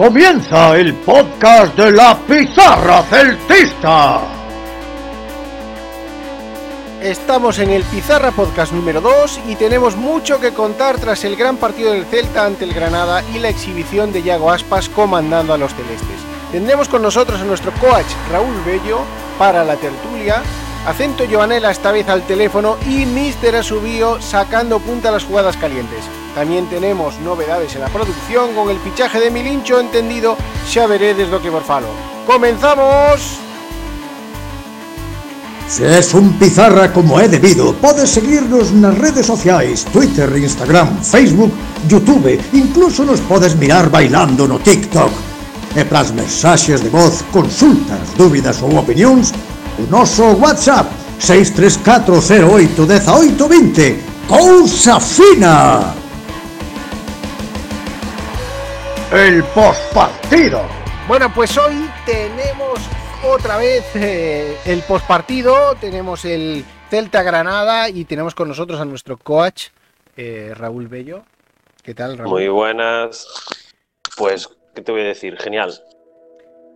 Comienza el podcast de la Pizarra Celtista. Estamos en el Pizarra Podcast número 2 y tenemos mucho que contar tras el gran partido del Celta ante el Granada y la exhibición de Yago Aspas comandando a los celestes. Tendremos con nosotros a nuestro coach Raúl Bello para la tertulia, Acento Joanela esta vez al teléfono y Mister Asubío sacando punta a las jugadas calientes. También tenemos novedades en la producción con el fichaje de Milincho, entendido, xa veredes do que vos falo. ¡Comenzamos! Se es un pizarra como é debido, podes seguirnos nas redes sociais, Twitter, Instagram, Facebook, Youtube, incluso nos podes mirar bailando no TikTok. E pras mensaxes de voz, consultas, dúbidas ou opinións, o noso WhatsApp 634081820. Cousa fina! El postpartido. Bueno, pues hoy tenemos otra vez eh, el postpartido, tenemos el Celta Granada y tenemos con nosotros a nuestro coach eh, Raúl Bello. ¿Qué tal, Raúl? Muy buenas. Pues, ¿qué te voy a decir? Genial.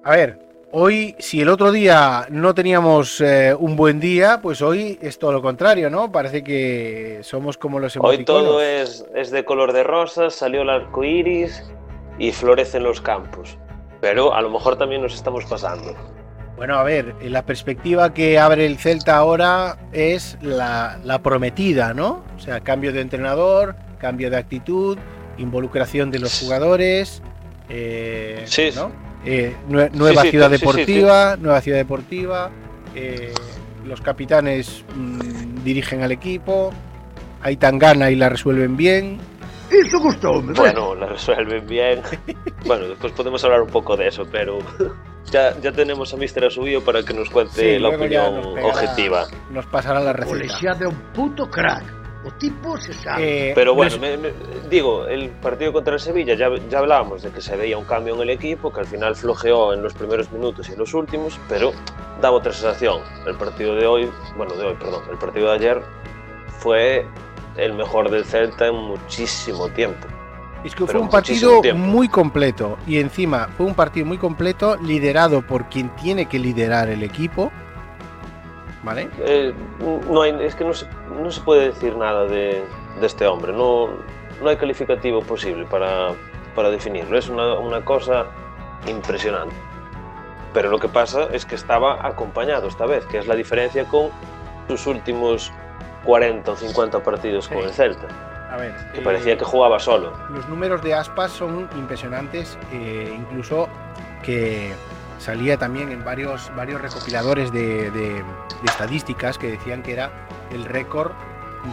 A ver, hoy, si el otro día no teníamos eh, un buen día, pues hoy es todo lo contrario, ¿no? Parece que somos como los Hoy emoticonos. todo es, es de color de rosas, salió el arco iris y florecen los campos. Pero a lo mejor también nos estamos pasando. Bueno, a ver, la perspectiva que abre el Celta ahora es la, la prometida, ¿no? O sea, cambio de entrenador, cambio de actitud, involucración de los jugadores, eh, Sí. ¿no? Eh, nue- nueva sí, ciudad sí, deportiva, nueva ciudad deportiva, eh, los capitanes mm, dirigen al equipo, hay tangana y la resuelven bien. Iso gustoume, Bueno, la resuelven bien. Bueno, después podemos hablar un poco de eso, pero ya, ya tenemos a Mr. Asubio para que nos cuente Sí, la opinión nos pegará- objetiva. Nos pasará la receta. Lexía é un puto crack. O tipo se sabe. Eh, Pero bueno, me- me- digo, el partido contra el Sevilla ya, ya hablábamos de que se veía un cambio en el equipo, que al final flojeó en los primeros minutos y en los últimos, pero daba otra sensación. El partido de hoy, bueno, de hoy, perdón, el partido de ayer fue el mejor del Celta en muchísimo tiempo. Es que fue un partido muy completo y encima fue un partido muy completo liderado por quien tiene que liderar el equipo. ¿Vale? Eh, no hay, es que no se, no se puede decir nada de, de este hombre, no, no hay calificativo posible para, para definirlo, es una, una cosa impresionante. Pero lo que pasa es que estaba acompañado esta vez, que es la diferencia con sus últimos 40 o 50 partidos con el Celta, A ver. que eh, parecía que jugaba solo. Los números de Aspas son impresionantes, eh, incluso que salía también en varios, varios recopiladores de, de- de estadísticas que decían que era el récord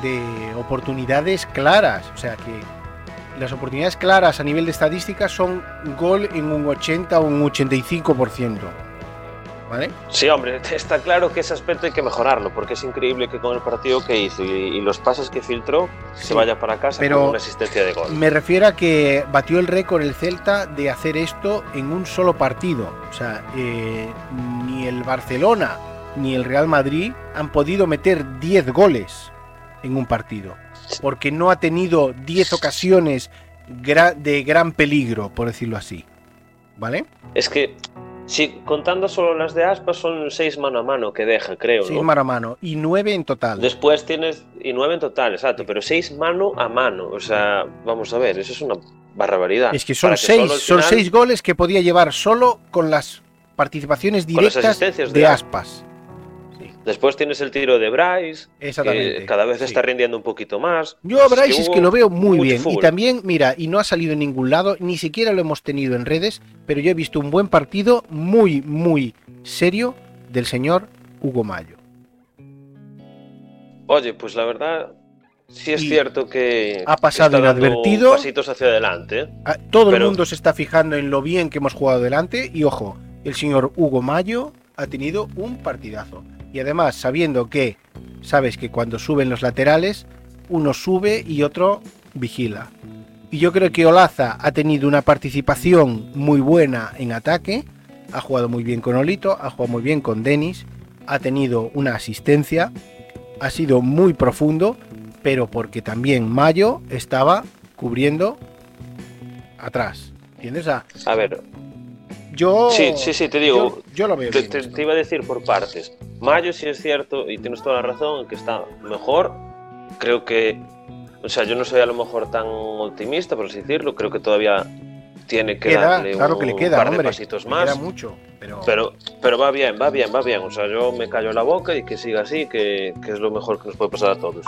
de oportunidades claras. O sea que las oportunidades claras a nivel de estadísticas son gol en un 80 o un 85%. ¿Vale? Sí, hombre, está claro que ese aspecto hay que mejorarlo, porque es increíble que con el partido que hizo y, y los pases que filtró Sí, se vaya para casa pero con una asistencia de gol. Me refiero a que batió el récord el Celta de hacer esto en un solo partido. O sea, eh, ni el Barcelona ni el Real Madrid han podido meter 10 goles en un partido. Porque no ha tenido 10 ocasiones de gran peligro, por decirlo así. ¿Vale? Es que, si contando solo las de Aspas, son seis mano a mano que deja, creo, Seis ¿no? mano a mano. Y 9 en total. Después tienes, y nueve en total, exacto, pero seis mano a mano. O sea, vamos a ver, eso es una barbaridad. Es que son Para solo 6 al son seis goles que podía llevar solo con las participaciones las directas de Aspas. Después tienes el tiro de Bryce, Exactamente. que cada vez sí. está rindiendo un poquito más. Yo a Bryce es que lo veo muy bien. Y también, mira, y no ha salido en ningún lado, ni siquiera lo hemos tenido en redes, pero yo he visto un buen partido muy, muy serio del señor Hugo Mayo. Oye, pues la verdad, sí es Y cierto que ha pasado está dando inadvertido. pasitos hacia adelante. Ah, Todo el mundo se está fijando en lo bien que hemos jugado delante y ojo, el señor Hugo Mayo ha tenido un partidazo. Y además, sabiendo que, sabes que cuando suben los laterales, uno sube y otro vigila. Y yo creo que Olaza ha tenido una participación muy buena en ataque, ha jugado muy bien con Olito, ha jugado muy bien con Denis, ha tenido una asistencia, ha sido muy profundo, pero porque también Mayo estaba cubriendo atrás. ¿Entiendes? A, A ver, yo. Sí, sí, sí, te digo. Yo, yo lo veo. te, bien te- te iba a decir por partes. Mayo sí es cierto, y tienes toda la razón, que está mejor. Creo que, o sea, yo no soy a lo mejor tan optimista, por así decirlo. Creo que todavía tiene que Queda, darle claro un que le queda, par hombre. de pasitos más. Queda mucho. Pero, Pero, pero va bien, va bien, va bien. O sea, yo me callo la boca y que siga así, que, que es lo mejor que nos puede pasar a todos.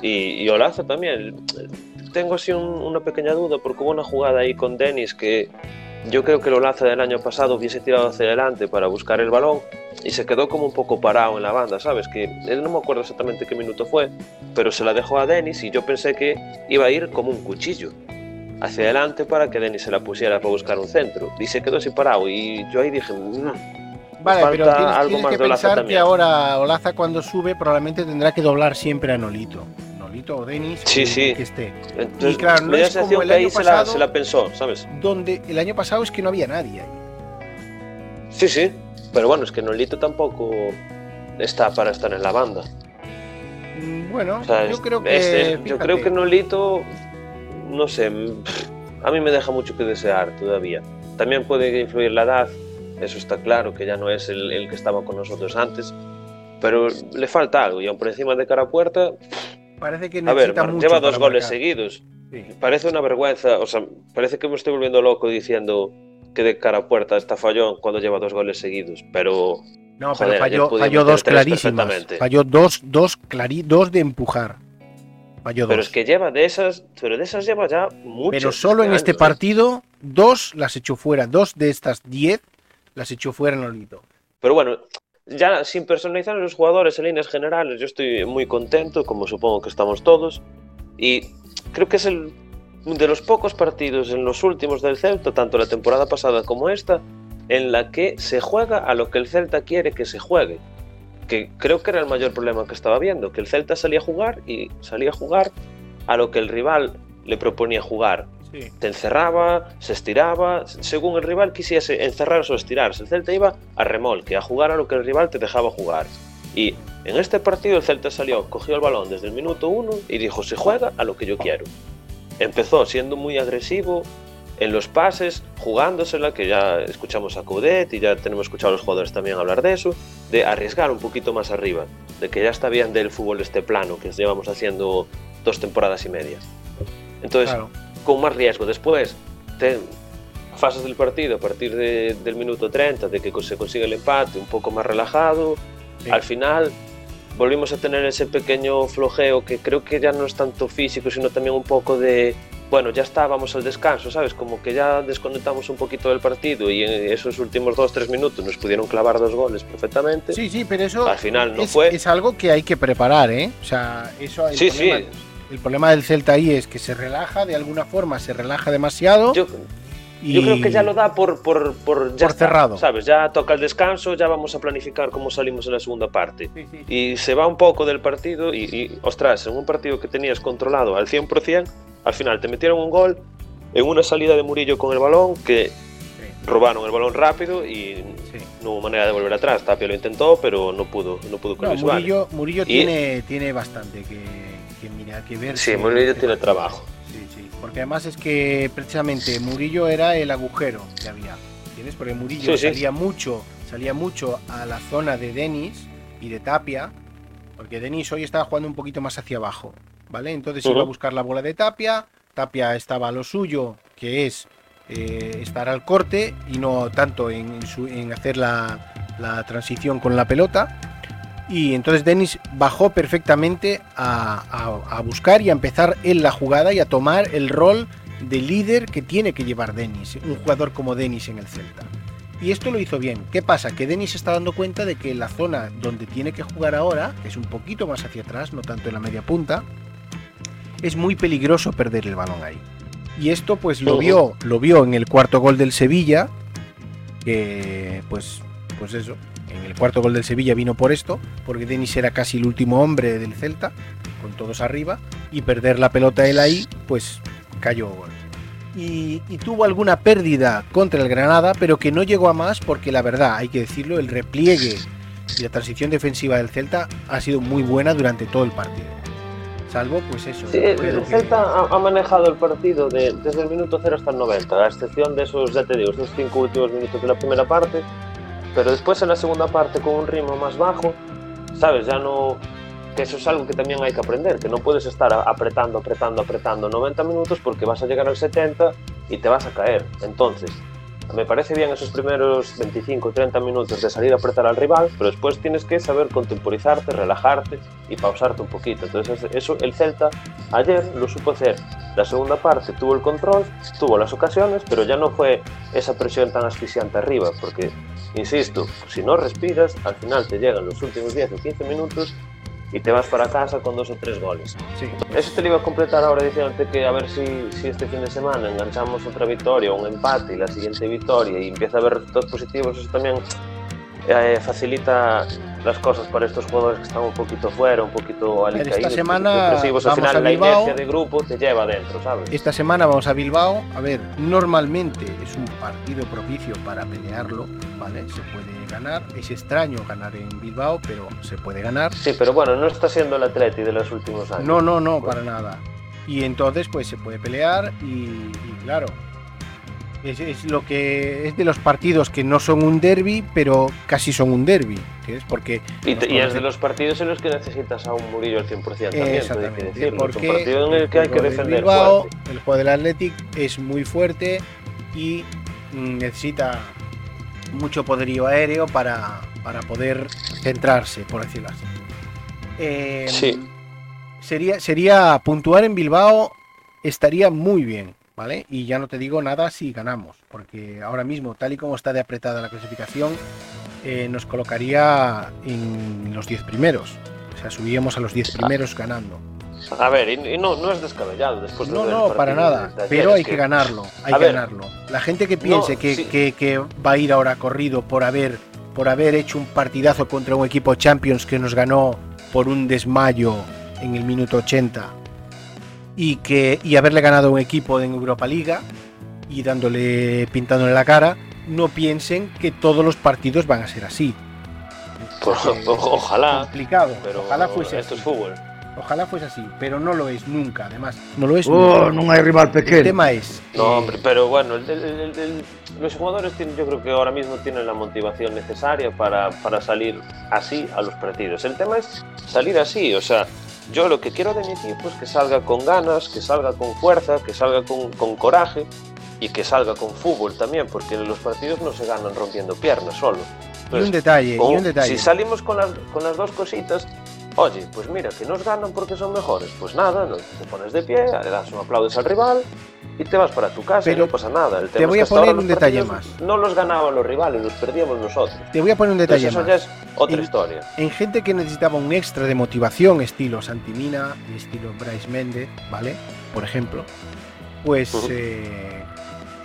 Y, y Olaza también. Tengo así un- una pequeña duda, porque hubo una jugada ahí con Denis que yo creo que el Olaza del año pasado hubiese tirado hacia adelante para buscar el balón y se quedó como un poco parado en la banda, ¿sabes? Que él no me acuerdo exactamente qué minuto fue, pero se la dejó a Denis y yo pensé que iba a ir como un cuchillo hacia adelante para que Denis se la pusiera para buscar un centro. Y se quedó así parado y yo ahí dije, "Mm, Vale, falta pero tienes, algo tienes más que de Olaza pensar que ahora Olaza cuando sube probablemente tendrá que doblar siempre a Nolito. O Denis, Sí, sí. que esté. Entonces, Y claro, no es como el que ahí año se la, pasado. se la pensó, ¿sabes? Donde el año pasado es que no había nadie ahí. Sí, sí. Pero bueno, es que Nolito tampoco está para estar en la banda. Mm, Bueno, O sea, yo es- creo que. este- yo fíjate, creo que Nolito, no sé, a mí me deja mucho que desear todavía. También puede influir la edad, eso está claro, que ya no es el, el que estaba con nosotros antes. Pero le falta algo, y aún por encima de cara a puerta, Parece que a ver, mucho lleva dos goles marcar. seguidos. Sí. Parece una vergüenza, o sea, parece que me estoy volviendo loco diciendo que de cara a puerta está fallón cuando lleva dos goles seguidos, pero No, Joder, pero falló, falló dos clarísimas. Falló dos, dos, clarí, dos de empujar. Falló Pero dos. es que lleva de esas, pero de esas lleva ya muchas. Pero solo en este partido, dos las echó fuera. Dos de estas diez las echó fuera Nolito. Pero bueno, ya sin personalizar a los jugadores en líneas generales, yo estoy muy contento, como supongo que estamos todos. Y creo que es el de los pocos partidos en los últimos del Celta, tanto la temporada pasada como esta, en la que se juega a lo que el Celta quiere que se juegue. Que creo que era el mayor problema que estaba viendo, que el Celta salía a jugar y salía a jugar a lo que el rival le proponía jugar. Te encerraba, se estiraba, según el rival quisiese encerrarse o estirarse. El Celta iba a remolque, a jugar a lo que el rival te dejaba jugar. Y en este partido el Celta salió, cogió el balón desde el minuto uno y dijo, se juega a lo que yo quiero. Empezó siendo muy agresivo en los pases, jugándosela, que ya escuchamos a Coudet y ya tenemos escuchado a los jugadores también hablar de eso, de arriesgar un poquito más arriba, de que ya está bien del fútbol este plano que llevamos haciendo dos temporadas y media. Entonces, Claro. Con más riesgo. Después, te, fases del partido a partir de- del minuto 30, de que se consigue el empate, un poco más relajado. Sí. Al final, volvimos a tener ese pequeño flojeo que creo que ya no es tanto físico, sino también un poco de, bueno, ya está, vamos al descanso, ¿sabes? Como que ya desconectamos un poquito del partido y en esos últimos dos, tres minutos nos pudieron clavar dos goles perfectamente. Sí, sí, pero eso Al final no es, fue. es algo que hay que preparar, ¿eh? O sea, eso el Sí, sí. El problema del Celta ahí es que se relaja, de alguna forma se relaja demasiado. Yo, y... Yo creo que ya lo da por, por, por, ya Por está, cerrado. ¿Sabes? Ya toca el descanso, ya vamos a planificar cómo salimos en la segunda parte. Sí, sí. Y se va un poco del partido y, y, ostras, en un partido que tenías controlado al 100%, al final te metieron un gol en una salida de Murillo con el balón que robaron el balón rápido y Sí. no hubo manera de volver atrás. Tapia lo intentó, pero no pudo, no pudo con No. Murillo, Murillo Y- tiene, tiene bastante que, que mira, que ver. Sí, Murillo tiene trabajo. Sí, sí. Porque además es que precisamente Murillo era el agujero que había. ¿Entiendes? Porque Murillo Sí, sí. salía mucho, salía mucho a la zona de Denis y de Tapia. Porque Denis hoy estaba jugando un poquito más hacia abajo. ¿Vale? Entonces iba a buscar la bola de Tapia. Tapia estaba a lo suyo, que es eh, estar al corte y no tanto en, en su- en hacer la, la transición con la pelota. Y entonces Denis bajó perfectamente a, a- a buscar y a empezar él la jugada y a tomar el rol de líder que tiene que llevar Denis, un jugador como Denis en el Celta. Y esto lo hizo bien. ¿Qué pasa? Que Denis está dando cuenta de que la zona donde tiene que jugar ahora, que es un poquito más hacia atrás, no tanto en la media punta, es muy peligroso perder el balón ahí. Y esto pues lo vio, lo vio en el cuarto gol del Sevilla, que pues, pues eso, en el cuarto gol del Sevilla vino por esto, porque Denis era casi el último hombre del Celta, con todos arriba, y perder la pelota él ahí, pues cayó gol. Y, y tuvo alguna pérdida contra el Granada, pero que no llegó a más porque la verdad, hay que decirlo, el repliegue y la transición defensiva del Celta ha sido muy buena durante todo el partido. Salvo, pues eso. Sí, el Celta ha, manejado el partido de, desde el minuto 0 hasta el 90, a excepción de esos, ya te digo, esos cinco últimos minutos de la primera parte, pero después en la segunda parte con un ritmo más bajo, ¿sabes? Ya no... Que eso es algo que también hay que aprender, que no puedes estar apretando, apretando, apretando 90 minutos porque vas a llegar al 70 y te vas a caer. Entonces, me parece bien esos primeros 25 30 minutos de salir a apretar al rival, pero después tienes que saber contemporizarte, relajarte y pausarte un poquito. Entonces, eso el Celta ayer lo supo hacer. La segunda parte tuvo el control, tuvo las ocasiones, pero ya no fue esa presión tan asfixiante arriba, porque, Insisto, si no respiras, al final te llegan los últimos 10 o 15 minutos y te vas para casa con dos o tres goles. Sí. Eso te lo iba a completar ahora diciéndote que a ver si, si este fin de semana enganchamos otra victoria, un empate y la siguiente victoria y empieza a haber resultados positivos, eso también eh, facilita las cosas para estos jugadores que están un poquito fuera, un poquito alicaídos. Esta semana vamos al final a la inercia de grupo te lleva adentro, ¿sabes? Esta semana vamos a Bilbao. A ver, normalmente es un partido propicio para pelearlo, ¿vale? Se puede ganar. Es extraño ganar en Bilbao, pero se puede ganar. Sí, pero bueno, no está siendo el Atleti de los últimos años. No, no, no, para nada. Y entonces, pues se puede pelear y, y claro, es, lo que es de los partidos que no son un derby, pero casi son un derby. es porque y, es de los partidos en los que necesitas a un Murillo al 100% también, Exactamente, hay que decirlo. Porque es un partido en el que hay que defender. Bilbao, el juego del Athletic es muy fuerte y mm, necesita mucho poderío aéreo para, para poder centrarse, por decirlo así. Eh, sí. Sería, sería puntuar en Bilbao, estaría muy bien y ya no te digo nada si ganamos, porque ahora mismo, tal y como está de apretada la clasificación, eh, nos colocaría en los 10 primeros. O sea, subíamos a los 10 primeros ganando. A ver, y, no, no, es descabellado después No, no, para nada. pero hay que, ganarlo. Hay que ganarlo. La gente que piense que, que, va a ir ahora corrido por haber, por haber hecho un partidazo contra un equipo Champions que nos ganó por un desmayo en el minuto 80 y, que, y haberle ganado un equipo en Europa Liga y dándole, pintándole la cara, no piensen que todos los partidos van a ser así. Pues, ojalá. Complicado. Pero ojalá fuese esto es fútbol. Ojalá fuese así, pero no lo es nunca, además. No lo es oh, No hay rival pequeño. El tema es. No, hombre, pero bueno, los jugadores tienen, yo creo que ahora mismo tienen la motivación necesaria para, para salir así a los partidos. El tema es salir así, o sea, yo lo que quiero de mi equipo es que salga con ganas, que salga con fuerza, que salga con, con coraje y que salga con fútbol también, porque los partidos no se ganan rompiendo piernas solo. y un detalle, y un detalle. Si salimos con las, con las dos cositas, oye, pues mira, que nos ganan porque son mejores, pues nada, te pones de pie, le das un aplaudes al rival y te vas para tu casa Pero y no pasa nada. te voy a poner un detalle más. No los ganaban los rivales, los perdíamos nosotros. Te voy a poner un detalle eso ya es otra historia. En gente que necesitaba un extra de motivación, estilo Santimina, estilo Bryce Méndez, ¿vale? Por ejemplo, pues eh,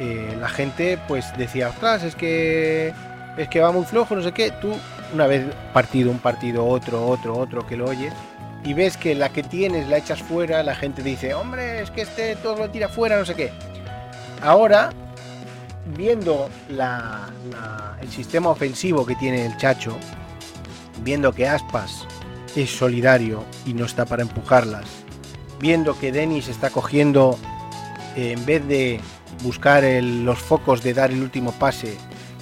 eh, la gente pues decía, ostras, es que es que va muy flojo, no sé qué. Tú, una vez partido, un partido, otro, otro, otro, que lo oyes, y ves que la que tienes la echas fuera, la gente dice, hombre, es que este todo lo tira fuera, no sé qué. Ahora, viendo el sistema ofensivo que tiene el Chacho, viendo que Aspas es solidario y no está para empujarlas, viendo que Denis está cogiendo, eh, en vez de buscar los focos de dar el último pase,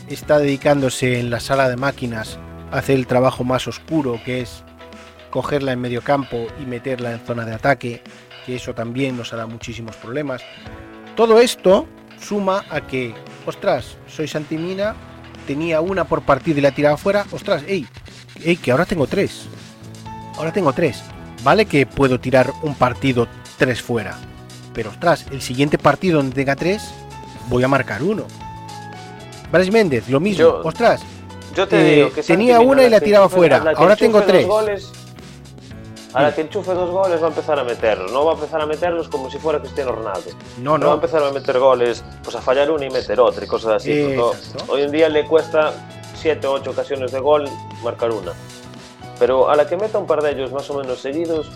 está dedicándose en la sala de máquinas a hacer el trabajo más oscuro, que es cogerla en medio campo y meterla en zona de ataque, que eso también nos hará muchísimos problemas. Todo esto suma a que, ostras, soy Santimina, tenía una por partido y la tiraba fuera, ostras, ey, ey, que ahora tengo tres. Ahora tengo tres. Vale que puedo tirar un partido tres fuera. Pero ostras, el siguiente partido donde tenga tres, voy a marcar uno. Bryce Méndez, lo mismo. ostras, yo te digo que tenía una y la tiraba fuera. Ahora tengo tres. Ahora que enchufe dos goles va a empezar a meterlos. No va a empezar a meterlos como si fuera Cristiano Ronaldo. No, no. va a empezar a meter goles, pues a fallar una y meter otra y cosas así. hoy en día le cuesta 7 o 8 ocasiones de gol marcar una. Pero a la que meta un par de ellos más o menos seguidos,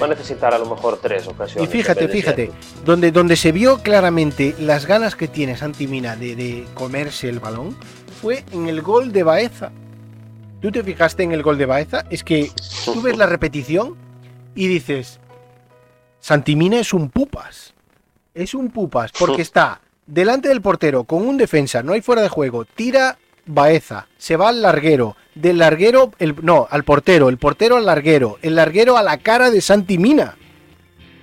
va a necesitar a lo mejor tres ocasiones. Y fíjate, fíjate, donde, donde se vio claramente las ganas que tiene Santimina de, de comerse el balón fue en el gol de Baeza tú te fijaste en el gol de Baeza, es que tú ves la repetición y dices, Santimina es un pupas. Es un pupas porque está delante del portero con un defensa, no hay fuera de juego, tira Baeza, se va al larguero, del larguero, el, no, al portero, el portero al larguero, el larguero a la cara de Santimina,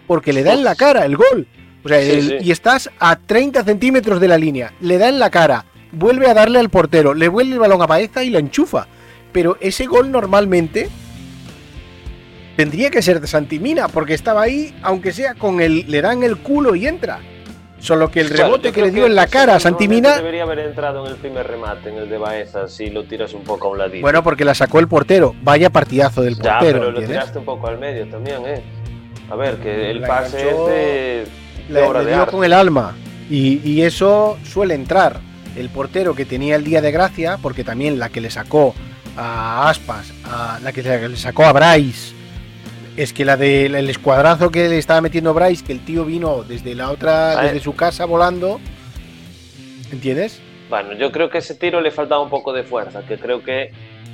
porque le da en la cara el gol. O sea, y estás a 30 centímetros de la línea, le da en la cara, vuelve a darle al portero, le vuelve el balón a Baeza y la enchufa. Pero ese gol normalmente tendría que ser de Santimina, porque estaba ahí, aunque sea con el, le dan el culo y entra. Solo que el rebote que le dio en la cara a Santimina. Debería haber entrado en el primer remate, en el de Baeza, si lo tiras un poco a un ladito. Bueno, porque la sacó el portero. Vaya partidazo del portero. Ya, pero lo tiraste un poco al medio también, ¿eh? A ver, que el pase es de. le, dio con el alma. Y, eso suele entrar. El portero que tenía el día de gracia, porque también la que le sacó a Aspas, a la que le sacó a Bryce es que la del escuadrazo que le estaba metiendo Bryce, que el tío vino desde la otra, desde su casa volando. ¿Entiendes? Bueno, yo creo que ese tiro le faltaba un poco de fuerza, que creo que.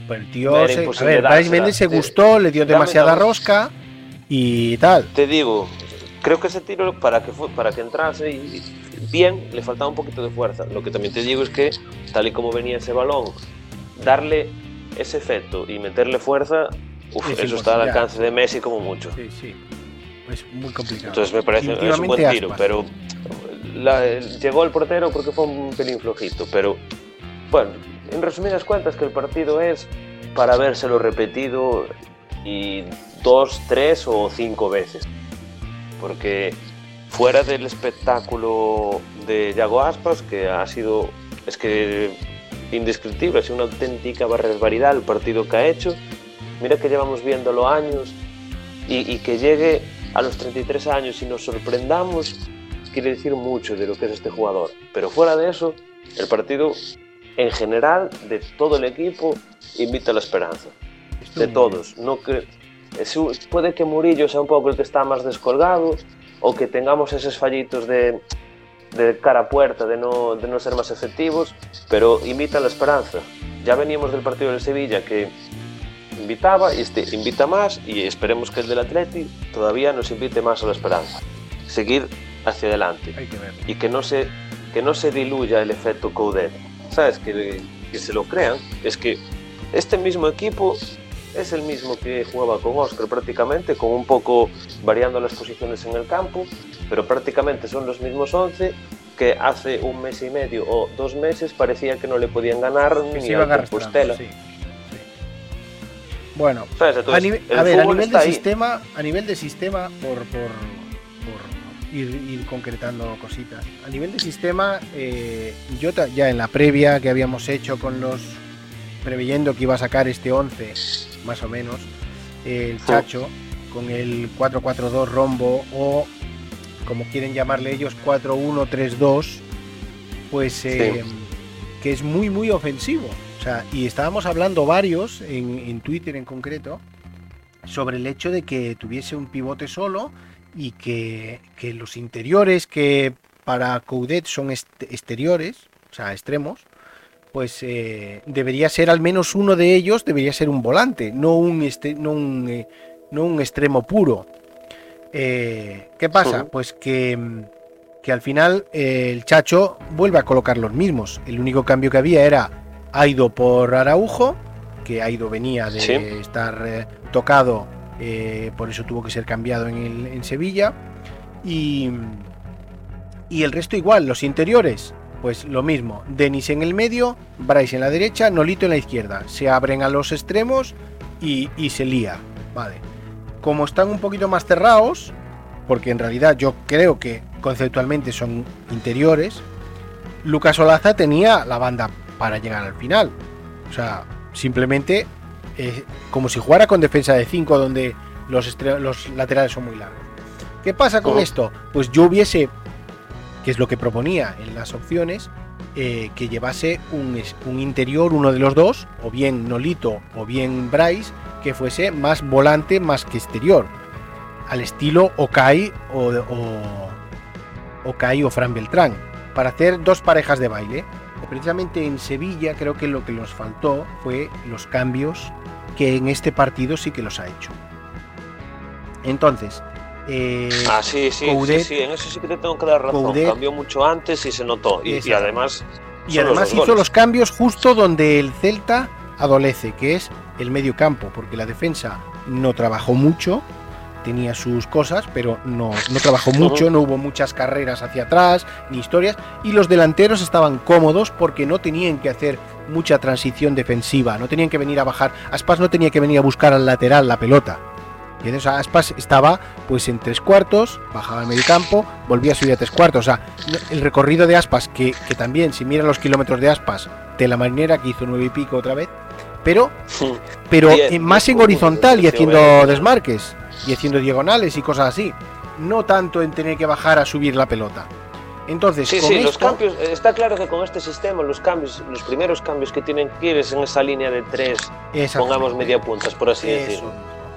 Pues el tío. Se, a ver, Bryce Méndez se gustó, le dio demasiada rosca y tal. Te digo, creo que ese tiro para que, para que entrase bien le faltaba un poquito de fuerza. Lo que también te digo es que, tal y como venía ese balón, darle ese efecto y meterle fuerza eso está al alcance de Messi como mucho. Sí, sí. Es muy complicado. Entonces me parece es un buen tiro, pero llegó el portero porque fue un pelín flojito. Pero bueno, en resumidas cuentas, que el partido es para vérselo repetido y dos, tres o cinco veces. Porque fuera del espectáculo de Yago Aspas, que ha sido, es que indescriptible, sido una auténtica barbaridad el partido que ha hecho Mira que llevamos viéndolo años y, que llegue a los 33 años y nos sorprendamos quiere decir mucho de lo que es este jugador. Pero fuera de eso, el partido en general, de todo el equipo, invita a la esperanza. De todos. No que, puede que Murillo sea un poco el que está más descolgado o que tengamos esos fallitos de, de cara a puerta, de no, de no ser más efectivos, pero invita a la esperanza. Ya veníamos del partido del Sevilla que invitaba, este invita más y esperemos que el del Atleti todavía nos invite más a la esperanza. Seguir hacia adelante y que no se que no se diluya el efecto Coudet. ¿Sabes? Que, que se lo crean. Es que este mismo equipo es el mismo que jugaba con Oscar prácticamente, con un poco variando las posiciones en el campo, pero prácticamente son los mismos 11 que hace un mes y medio o dos meses parecía que no le podían ganar ni a Compostela. Bueno, a, nivel de sistema, a nivel de sistema, por, por, ir, concretando cositas. A nivel de sistema, eh, yo ya en la previa que habíamos hecho con los preveyendo que iba a sacar este 11, más o menos, el Chacho, con el 4-4-2 rombo o como quieren llamarle ellos 4-1-3-2, pues eh, que es muy muy ofensivo. O sea, y estábamos hablando varios, en, Twitter en concreto, sobre el hecho de que tuviese un pivote solo y que, los interiores que para Coudet son exteriores, o sea, extremos, pues eh, debería ser al menos uno de ellos, debería ser un volante, no un, este, no un, eh, no un extremo puro. Eh, ¿Qué pasa? Pues que, que al final el Chacho vuelve a colocar los mismos. El único cambio que había era ha ido por Araujo, que ha ido venía de estar eh, tocado, eh, por eso tuvo que ser cambiado en, Sevilla. Y, y el resto igual, los interiores, pues lo mismo. Denis en el medio, Bryce en la derecha, Nolito en la izquierda. Se abren a los extremos y, y se lía. Vale. Como están un poquito más cerrados, porque en realidad yo creo que conceptualmente son interiores, Lucas Olaza tenía la banda para llegar al final. O sea, simplemente eh, como si jugara con defensa de 5 donde los, los, laterales son muy largos. ¿Qué pasa con oh. esto? Pues yo hubiese, que es lo que proponía en las opciones, eh, que llevase un, un, interior, uno de los dos, o bien Nolito o bien Bryce, que fuese más volante más que exterior, al estilo Okai o, o, o Fran Beltrán, para hacer dos parejas de baile. Precisamente en Sevilla creo que lo que nos faltó fue los cambios que en este partido sí que los ha hecho. Entonces, Eh, ah, sí, sí, sí, en eso sí que te tengo que dar razón. Cambió mucho antes y se notó. Y, además. Y además hizo los cambios justo donde el Celta adolece, que es el medio campo, porque la defensa no trabajó mucho, tenía sus cosas, pero no, no trabajó mucho, no hubo muchas carreras hacia atrás, ni historias, y los delanteros estaban cómodos porque no tenían que hacer mucha transición defensiva, no tenían que venir a bajar, Aspas no tenía que venir a buscar al lateral la pelota. Y entonces Aspas estaba pues en tres cuartos, bajaba al medio campo, volvía a subir a tres cuartos. O sea, el recorrido de Aspas, que, que también, si miras los kilómetros de Aspas, de la marinera que hizo nueve y pico otra vez, pero, pero más en horizontal y haciendo desmarques y haciendo diagonales y cosas así. No tanto en tener que bajar a subir la pelota. Entonces, sí, sí, los cambios, está claro que con este sistema los cambios, los primeros cambios que tienen que ir es en esa línea de tres, pongamos media puntas, por así decirlo.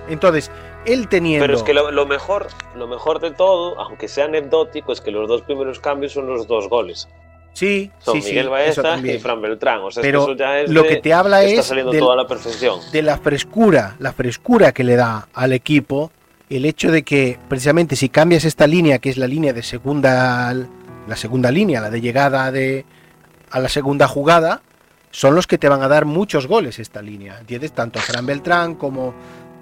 Entonces, él teniendo... Pero es que lo, mejor, lo mejor de todo, aunque sea anecdótico, es que los dos primeros cambios son los dos goles. Sí, Son sí, Miguel Baeza y Fran Beltrán. O sea, Pero eso ya es lo que te habla está es saliendo toda la perfección. de la frescura, la frescura que le da al equipo el hecho de que precisamente si cambias esta línea, que es la línea de segunda, la segunda línea, la de llegada de, a la segunda jugada, son los que te van a dar muchos goles esta línea, ¿entiendes? Tanto Fran Beltrán como...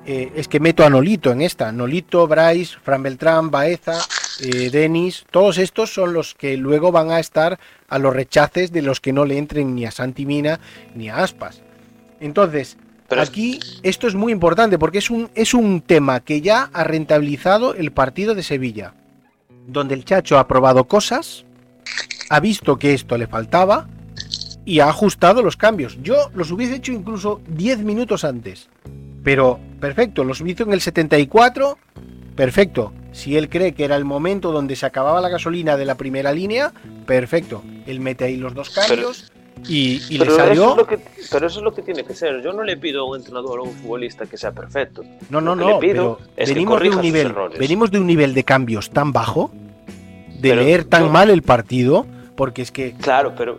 Eh, es que meto a Nolito en esta, Nolito, Bryce, Fran Beltrán, Baeza, eh, Denis, todos estos son los que luego van a estar a los rechaces de los que no le entren ni a Santimina ni a Aspas. Entonces, aquí esto es muy importante porque es un, es un tema que ya ha rentabilizado el partido de Sevilla, donde el Chacho ha probado cosas, ha visto que esto le faltaba y ha ajustado los cambios. Yo los hubiese hecho incluso 10 minutos antes. Pero perfecto, los hizo en el 74, perfecto. Si él cree que era el momento donde se acababa la gasolina de la primera línea, perfecto. Él mete ahí los dos cambios y, le salió. pero eso es lo que tiene que ser. Yo no le pido a un entrenador o a un futbolista que sea perfecto. No, no, no. pero venimos, de un nivel, venimos de un nivel de cambios tan bajo, de leer tan mal el partido, porque es que. Claro, pero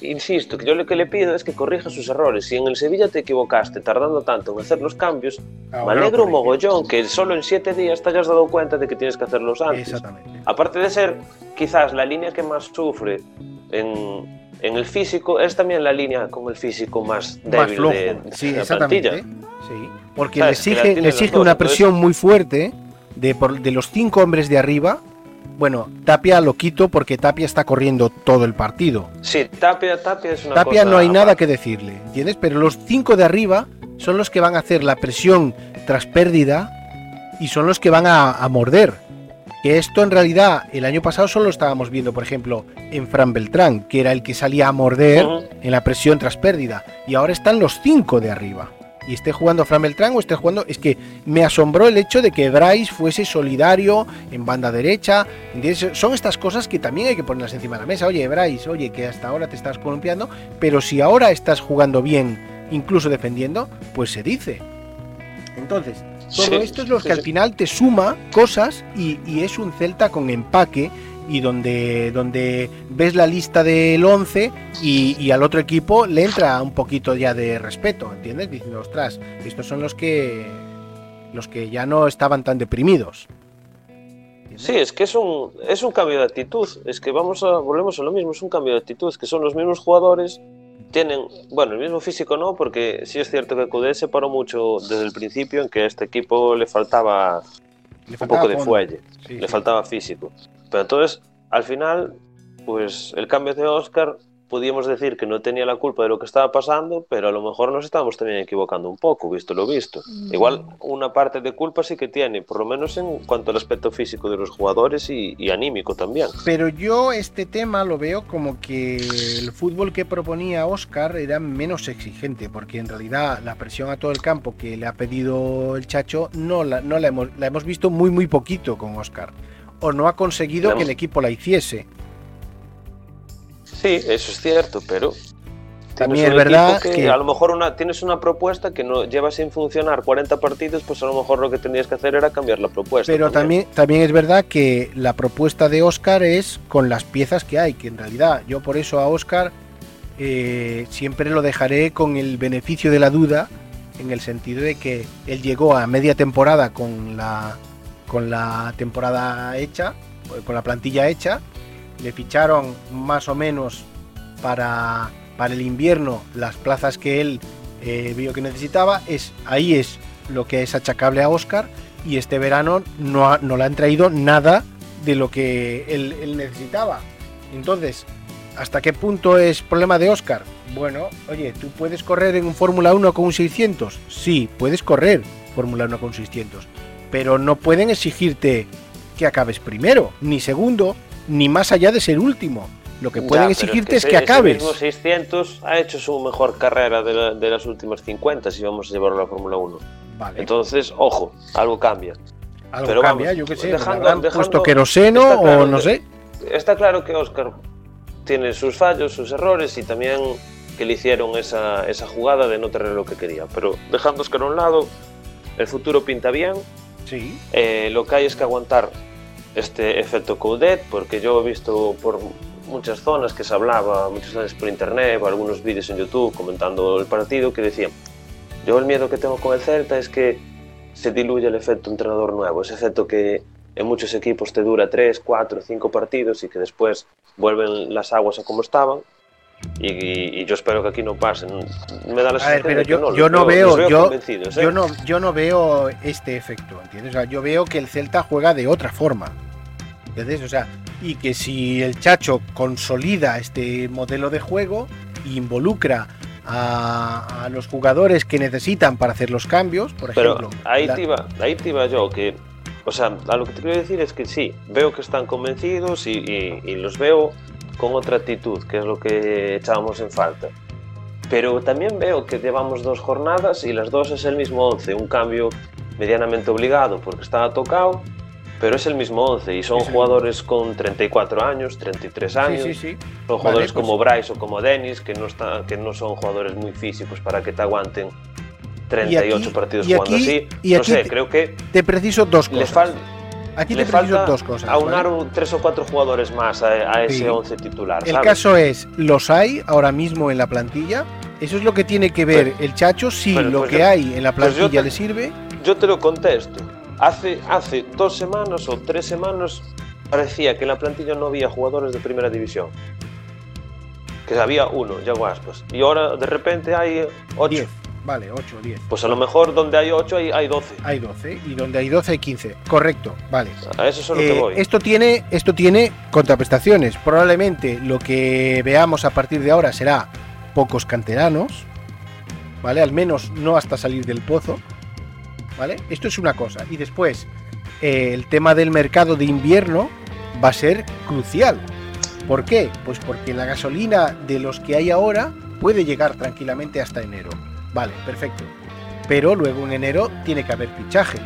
insisto, que yo lo que le pido es que corrija sus errores. Si en el Sevilla te equivocaste tardando tanto en hacer los cambios, me alegro un mogollón que solo en siete días te hayas dado cuenta de que tienes que hacerlos antes. Exactamente. Aparte de ser quizás la línea que más sufre en, en el físico, es también la línea con el físico más débil de, sí, la plantilla. Sí, porque le exige, exige una presión muy fuerte de, por, de los cinco hombres de arriba bueno, Tapia lo quito porque Tapia está corriendo todo el partido. Sí, Tapia, Tapia es una Tapia no hay nada que decirle, ¿entiendes? Pero los cinco de arriba son los que van a hacer la presión tras pérdida y son los que van a, morder. Que esto en realidad el año pasado solo estábamos viendo, por ejemplo, en Fran Beltrán, que era el que salía a morder en la presión tras pérdida. Y ahora están los cinco de arriba y esté jugando Fran Beltrán o esté jugando. Es que me asombró el hecho de que Bryce fuese solidario en banda derecha. Son estas cosas que también hay que ponerlas encima de la mesa. Oye, Bryce, oye, que hasta ahora te estás columpiando, pero si ahora estás jugando bien, incluso defendiendo, pues se dice. Entonces, todo esto es lo que al final te suma cosas y, y es un Celta con empaque y donde, donde ves la lista del 11 y, al otro equipo le entra un poquito ya de respeto, ¿entiendes? Diciendo, ostras, estos son los que, los que ya no estaban tan deprimidos. Sí, es que es un, es un cambio de actitud, es que vamos a, volvemos a lo mismo, es un cambio de actitud, que son los mismos jugadores, tienen, bueno, el mismo físico no, porque sí es cierto que Cudé se paró mucho desde el principio en que a este equipo le faltaba, un poco de fuelle, le faltaba físico. Pero entonces, al final, pues el cambio de Oscar, podíamos decir que no tenía la culpa de lo que estaba pasando, pero a lo mejor nos estábamos también equivocando un poco, visto lo visto. Igual una parte de culpa sí que tiene, por lo menos en cuanto al aspecto físico de los jugadores y, anímico también. Pero yo este tema lo veo como que el fútbol que proponía Oscar era menos exigente, porque en realidad la presión a todo el campo que le ha pedido el Chacho no la, no la, hemos, la hemos visto muy muy poquito con Oscar o no ha conseguido que el equipo la hiciese. Sí, eso es cierto, pero también es verdad que, a lo mejor una, tienes una propuesta que no lleva sin funcionar 40 partidos, pues a lo mejor lo que tendrías que hacer era cambiar la propuesta. Pero también. también, es verdad que la propuesta de Oscar es con las piezas que hay, que en realidad yo por eso a Oscar eh, siempre lo dejaré con el beneficio de la duda, en el sentido de que él llegó a media temporada con la con la temporada hecha, con la plantilla hecha, le ficharon más o menos para, para el invierno las plazas que él eh, vio que necesitaba, es, ahí es lo que es achacable a Oscar y este verano no, no le han traído nada de lo que él, necesitaba. Entonces, ¿hasta qué punto es problema de Oscar? Bueno, oye, ¿tú puedes correr en un Fórmula 1 con un 600? Sí, puedes correr Fórmula 1 con 600, pero no pueden exigirte que acabes primero, ni segundo, ni más allá de ser último. Lo que pueden Ya, exigirte es ese- que, acabes. Ese mismo 600 ha hecho su mejor carrera de, la- de las últimas 50 si vamos a llevarlo a la Fórmula 1. Vale, Entonces, ojo, algo cambia. algo pero cambia, vamos, yo qué sé, dejando- habrán dejando- puesto queroseno claro o no que- sé. Está claro que Oscar tiene sus fallos, sus errores y también que le hicieron esa, esa jugada de no tener lo que quería. Pero dejando a Oscar a un lado, el futuro pinta bien. Eh, lo que hay es que aguantar este efecto Coudet, porque yo he visto por muchas zonas que se hablaba, muchas veces por internet, por algunos vídeos en YouTube comentando el partido, que decían, yo el miedo que tengo con el Celta es que se diluye el efecto entrenador nuevo, ese efecto que en muchos equipos te dura 3, 4, 5 partidos y que después vuelven las aguas a como estaban. Y, y- y yo espero que aquí no pasen. Me da la sensación pero yo, no, yo no veo, los yo, ¿eh? yo no, yo no veo este efecto, ¿entiendes? O sea, yo veo que el Celta juega de otra forma, ¿entiendes? O sea, y que si el Chacho consolida este modelo de juego e involucra a, a los jugadores que necesitan para hacer los cambios, por Pero ejemplo, ahí la- te, iba, ahí te iba yo, que, o sea, a lo que te quiero decir es que sí, veo que están convencidos y- y los veo con otra actitud, que es lo que echábamos en falta. Pero también veo que llevamos dos jornadas y las dos es el mismo 11, un cambio medianamente obligado porque estaba tocado, pero es el mismo 11 y son jugadores con 34 años, 33 años. sí. Son jugadores pues- como Bryce o como Dennis, que no, está, que no son jugadores muy físicos para que te aguanten 38 aquí- partidos jugando aquí- así. y no aquí sé, te- creo que Te preciso dos cosas. fal- Aquí le te falta dos cosas. aunar ¿vale? tres o cuatro jugadores más a, a ese Sí. 11 titular. El caso es, los hay ahora mismo en la plantilla. Eso es lo que tiene que ver el Chacho. Si lo pues que yo- hay en la pues plantilla te- le sirve, Yo te lo contesto. Hace, hace dos semanas o tres semanas parecía que en la plantilla no había jugadores de primera división. Que había uno, Yago Aspas. Y ahora de repente hay ocho. 10. Vale, 8 o 10. Pues a lo mejor donde hay ocho hay, hay 12. Hay 12 y donde hay 12 hay 15. Correcto, vale. A eso es a lo Eh, que voy. esto tiene esto tiene contraprestaciones. Probablemente lo que veamos a partir de ahora será pocos canteranos, ¿vale? Al menos no hasta salir del pozo, ¿vale? Esto es una cosa. Y después, eh, el tema del mercado de invierno va a ser crucial. ¿Por qué? Pues porque la gasolina de los que hay ahora puede llegar tranquilamente hasta enero. Vale, perfecto. Pero luego en enero tiene que haber fichajes.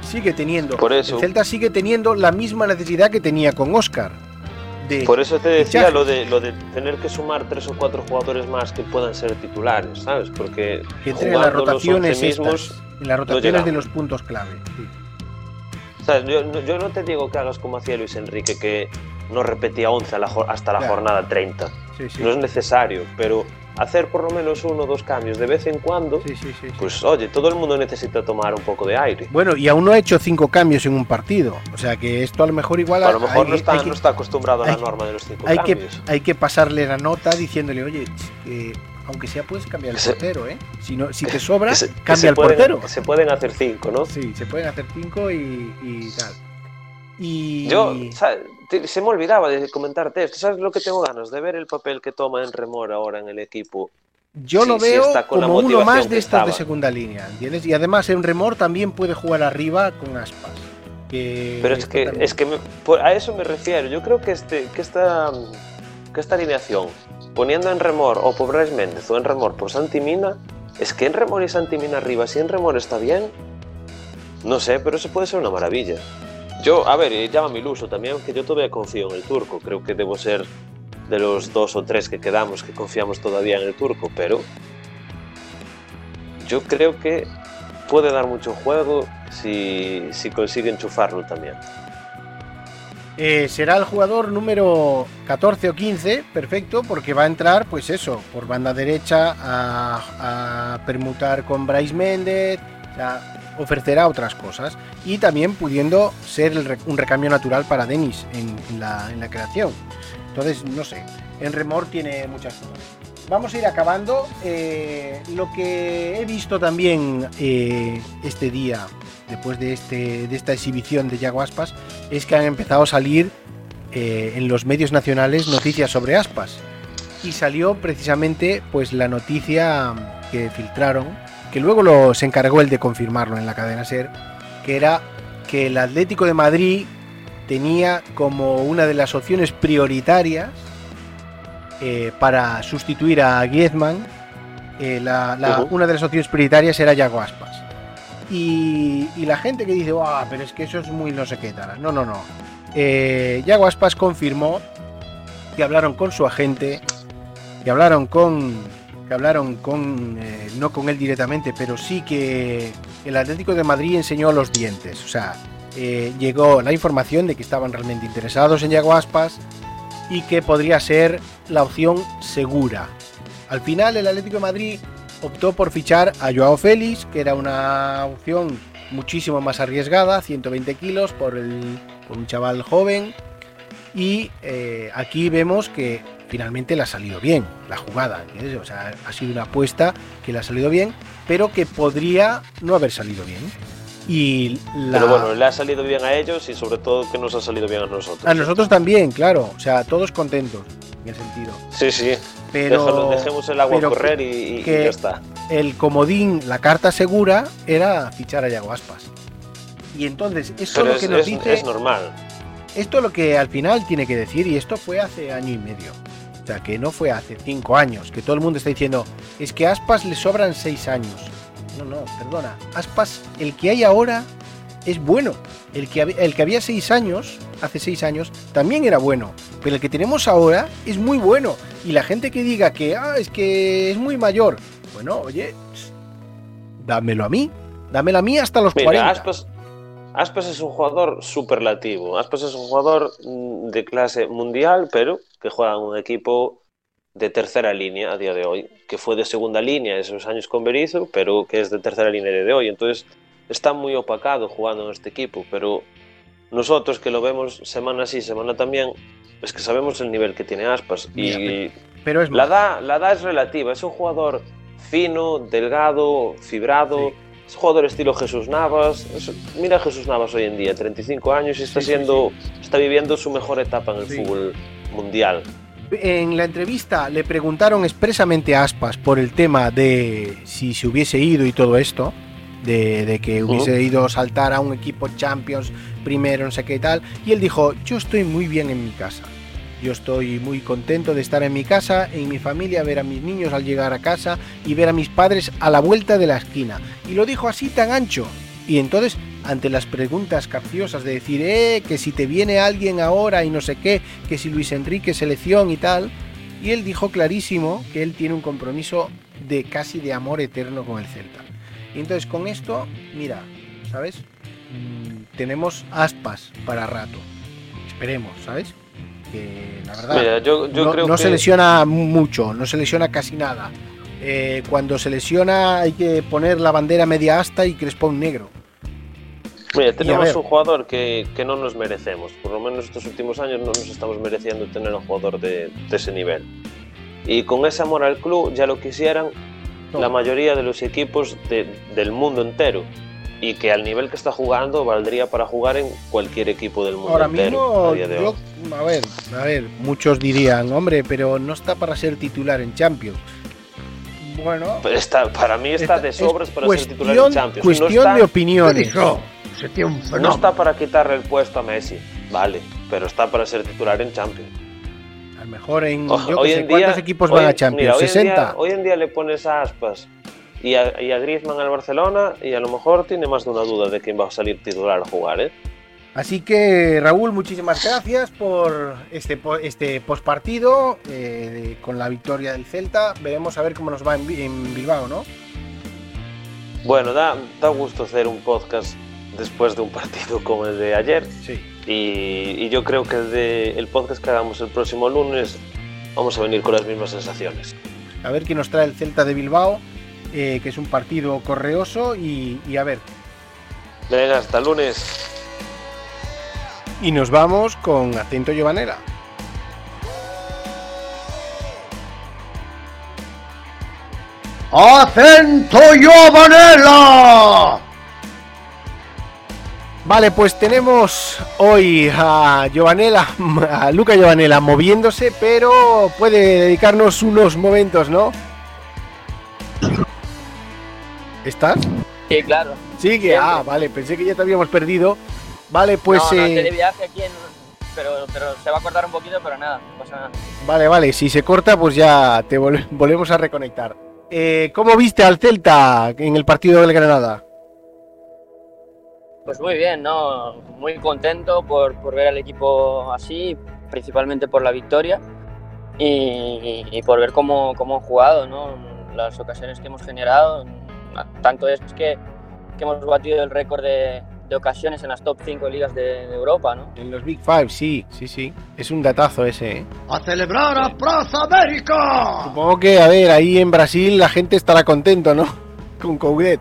Sigue teniendo. Por eso- El Celta sigue teniendo la misma necesidad que tenía con Oscar. De, Por eso te decía fichajes. lo de, lo de tener que sumar tres o cuatro jugadores más que puedan ser titulares, ¿sabes? Porque que entre en las los rotaciones 11 estas, mismos, en las rotaciones de los puntos clave. yo no te digo que hagas como hacía Luis Enrique, que no repetía 11 a la jo- hasta la Claro. jornada 30. Sí, sí. No es necesario, pero hacer por lo menos uno o dos cambios de vez en cuando, Sí, sí, sí, sí. pues oye, todo el mundo necesita tomar un poco de aire. Bueno, y aún no ha hecho cinco cambios en un partido. O sea que esto a lo mejor igual A lo mejor hay- no, está, que- no está acostumbrado a la hay- norma de los cinco hay que, cambios. hay que pasarle la nota diciéndole, oye, que aunque sea puedes cambiar el Que se- portero, ¿eh? Si, no, si te sobra, Que se- que cambia se el pueden- portero. que se pueden hacer cinco, ¿no? Sí, se pueden hacer cinco y, y tal. Y Yo, ¿sabes? Se me olvidaba de comentarte esto. ¿Sabes lo que tengo ganas? De ver el papel que toma en Remor ahora en el equipo. yo sí, lo sí veo la como uno más de que estos de segunda línea, ¿entiendes? Y además en remor también puede jugar arriba con aspas. Que Pero es que, es que me- a eso me refiero. Yo creo que, este, que, esta, que esta alineación, poniendo en Remor o por Bryce Méndez o en Remor por Santi Mina, es que en Remor y Santi Mina arriba, si en Remor está bien, no sé, pero eso puede ser una maravilla. Yo, a ver, y llámame iluso también, que yo todavía confío en el turco. Creo que debo ser de los dos o tres que quedamos que confiamos todavía en el turco, pero yo creo que puede dar mucho juego si, si consigue enchufarlo también. Eh, será el jugador número 14 o 15, perfecto, porque va a entrar, pues eso, por banda derecha a, permutar con Bryce Méndez. Ofrecerá otras cosas y también pudiendo ser un recambio natural para Denis en, la, creación. Entonces, no sé, en Remor tiene muchas cosas. Vamos a ir acabando. Eh, lo que he visto también eh, este día, después de, este, de esta exhibición de Yago Aspas, es que han empezado a salir eh, en los medios nacionales noticias sobre Aspas. Y salió precisamente pues la noticia que filtraron que luego lo, se encargó el de confirmarlo en la cadena SER, que era que el Atlético de Madrid tenía como una de las opciones prioritarias eh, para sustituir a Griezmann, eh, una de las opciones prioritarias era Yago Aspas. Y, la gente que dice, ah, pero es que eso es muy no sé qué tal. No, no, no. Eh, Yago Aspas confirmó que hablaron con su agente, que hablaron con hablaron con, eh, no con él directamente, pero sí que el Atlético de Madrid enseñó los dientes. O sea, eh, llegó la información de que estaban realmente interesados en Yago Aspas y que podría ser la opción segura. Al final, el Atlético de Madrid optó por fichar a Joao Félix, que era una opción muchísimo más arriesgada, 120 kilos por, el, por un chaval joven. Y eh, aquí vemos que finalmente le ha salido bien la jugada. O sea, ha sido una apuesta que le ha salido bien, pero que podría no haber salido bien. Y Pero bueno, le ha salido bien a ellos y sobre todo que nos ha salido bien a nosotros. A nosotros también, claro. O sea, todos contentos en ese sentido. Sí, sí. Pero dejemos el agua correr y, ya está. El comodín, la carta segura, era fichar a Yago Aspas. Y entonces, eso es lo que nos dice. Es normal. Esto es lo que al final tiene que decir, y esto fue hace año y medio. Que no fue hace cinco años, que todo el mundo está diciendo, es que a Aspas le sobran seis años. No, no, perdona. Aspas, el que hay ahora es bueno. El que, el que había seis años, hace seis años, también era bueno. Pero el que tenemos ahora es muy bueno. Y la gente que diga que, ah, es que es muy mayor. Bueno, oye, dámelo a mí. Dámelo a mí hasta los Mira, 40. Aspas, Aspas es un jugador superlativo. Aspas es un jugador mm, de clase mundial, pero que juega en un equipo de tercera línea a día de hoy, que fue de segunda línea esos años con Berizzo, pero que es de tercera línea de hoy. Entonces está muy opacado jugando en este equipo, pero nosotros que lo vemos semana sí, semana también, es que sabemos el nivel que tiene Aspas. y pero es la, edad, la edad es relativa, es un jugador fino, delgado, fibrado. Es jugador estilo Jesús Navas. mira Jesús Navas hoy en día, 35 años y está siendo, está viviendo su mejor etapa en el fútbol mundial. En la entrevista le preguntaron expresamente a Aspas por el tema de si se hubiese ido y todo esto, de, que hubiese ido a saltar a un equipo Champions primero, no sé qué tal, y él dijo, yo estoy muy bien en mi casa. Yo estoy muy contento de estar en mi casa, en mi familia, ver a mis niños al llegar a casa y ver a mis padres a la vuelta de la esquina. Y lo dijo así tan ancho. Y entonces, ante las preguntas capciosas de decir, eh, que si te viene alguien ahora y no sé qué, que si Luis Enrique selección y tal, y él dijo clarísimo que él tiene un compromiso de casi de amor eterno con el Celta. Y entonces con esto, mira, ¿sabes? Mm, tenemos aspas para rato. Esperemos, ¿sabes? La verdad no, se lesiona mucho, no se lesiona casi nada. Eh, cuando se lesiona hay que poner la bandera media asta y crespón negro. Mira, tenemos un jugador que, no nos merecemos. Por lo menos estos últimos años no nos estamos mereciendo tener un jugador de, ese nivel. Y con ese amor al club ya lo quisieran la mayoría de los equipos del mundo entero y que al nivel que está jugando valdría para jugar en cualquier equipo del mundo Ahora mismo, a, ver, a ver, muchos dirían, hombre, pero no está para ser titular en Champions. Bueno, está, para mí está, de sobras para ser titular en Champions. Cuestión de opiniones. No está para quitarle el puesto a Messi, vale, pero está para ser titular en Champions. A lo mejor en ¿cuántos equipos van a Champions? 60. hoy en día le pones a Aspas y a, y a Griezmann al Barcelona y a lo mejor tiene más de una duda de quién va a salir titular a jugar, ¿eh? Así que Raúl, muchísimas gracias por este, este postpartido eh, con la victoria del Celta. Veremos a ver cómo nos va en, Bilbao, ¿no? Bueno, da, da, gusto hacer un podcast después de un partido como el de ayer. Sí. Y, yo creo que de, el podcast que hagamos el próximo lunes vamos a venir con las mismas sensaciones. A ver qué nos trae el Celta de Bilbao eh, que es un partido correoso y, a ver, Venga, hasta el lunes. Y nos vamos con acento Giovanella. ¡Acento Giovanella! Vale, pues tenemos hoy a Giovanella, a Luca Giovanella moviéndose, pero puede dedicarnos unos momentos, ¿no? ¿Estás? Sí, claro. Sí, que, ah, vale, pensé que ya te habíamos perdido. Vale, pues, no, no, eh, de viaje aquí, en- pero, pero se va a cortar un poquito, pero nada, no pasa nada. vale, vale, si se corta, pues ya te vol- volvemos a reconectar. Eh, ¿Cómo viste al Celta en el partido del Granada? Pues muy bien, ¿no? Muy contento por, por ver al equipo así, principalmente por la victoria y, y por ver cómo, cómo han jugado, ¿no? Las ocasiones que hemos generado. Tanto es que, que hemos batido el récord de, de ocasiones en las top 5 ligas de, de Europa, ¿no? En los Big Five, sí, sí, sí. Es un datazo ese, ¿eh? ¡A celebrar a Plaza América! Supongo que, a ver, ahí en Brasil la gente estará contento, ¿no? Con Coudet.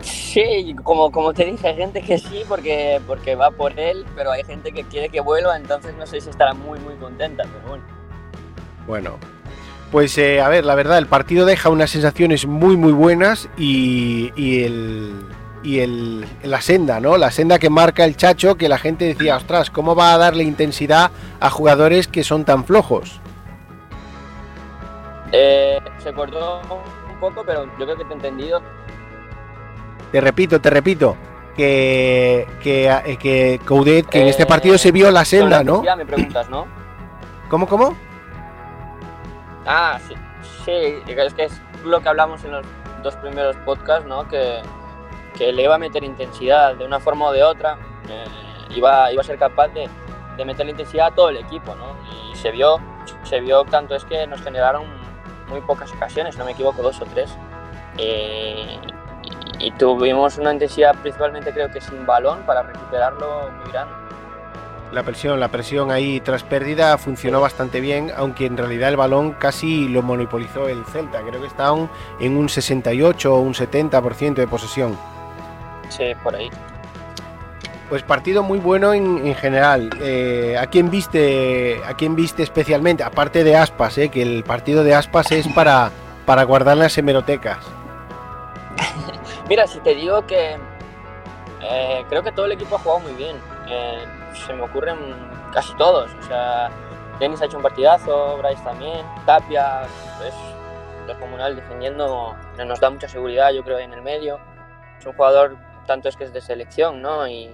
Sí, como, como te dije, hay gente que sí porque, porque va por él, pero hay gente que quiere que vuelva, entonces no sé si estará muy, muy contenta, pero bueno. Bueno, pues eh, a ver, la verdad, el partido deja unas sensaciones muy, muy buenas y, y el. Y el, la senda, ¿no? La senda que marca el Chacho, que la gente decía, ostras, ¿cómo va a darle intensidad a jugadores que son tan flojos? Eh, se cortó un poco, pero yo creo que te he entendido. Te repito, te repito, que, que, eh, que Coudet, que en este Eh, partido se vio la senda, ¿no? me preguntas, ¿no? ¿Cómo, cómo? Ah, sí, sí, es que es lo que hablamos en los dos primeros podcasts, ¿no? Que, que le iba a meter intensidad de una forma o de otra, eh, iba, iba a ser capaz de, de meterle intensidad a todo el equipo, ¿no? Y se vio, se vio tanto es que nos generaron muy pocas ocasiones, no me equivoco, dos o tres. Eh, y, y tuvimos una intensidad principalmente creo que sin balón para recuperarlo muy grande. La presión, la presión ahí tras pérdida funcionó bastante bien, aunque en realidad el balón casi lo monopolizó el Celta. Creo que está en un 68 o un 70% de posesión. Sí, por ahí. Pues partido muy bueno en, en general. Eh, ¿A quién viste? ¿A quién viste especialmente? Aparte de Aspas, eh, que el partido de Aspas es para, para guardar las hemerotecas. Mira, si te digo que eh, creo que todo el equipo ha jugado muy bien. Eh, se me ocurren casi todos. O sea, Denis ha hecho un partidazo, Bryce también, Tapia es descomunal defendiendo, nos da mucha seguridad, yo creo, en el medio. Es un jugador, tanto es que es de selección, ¿no? Y,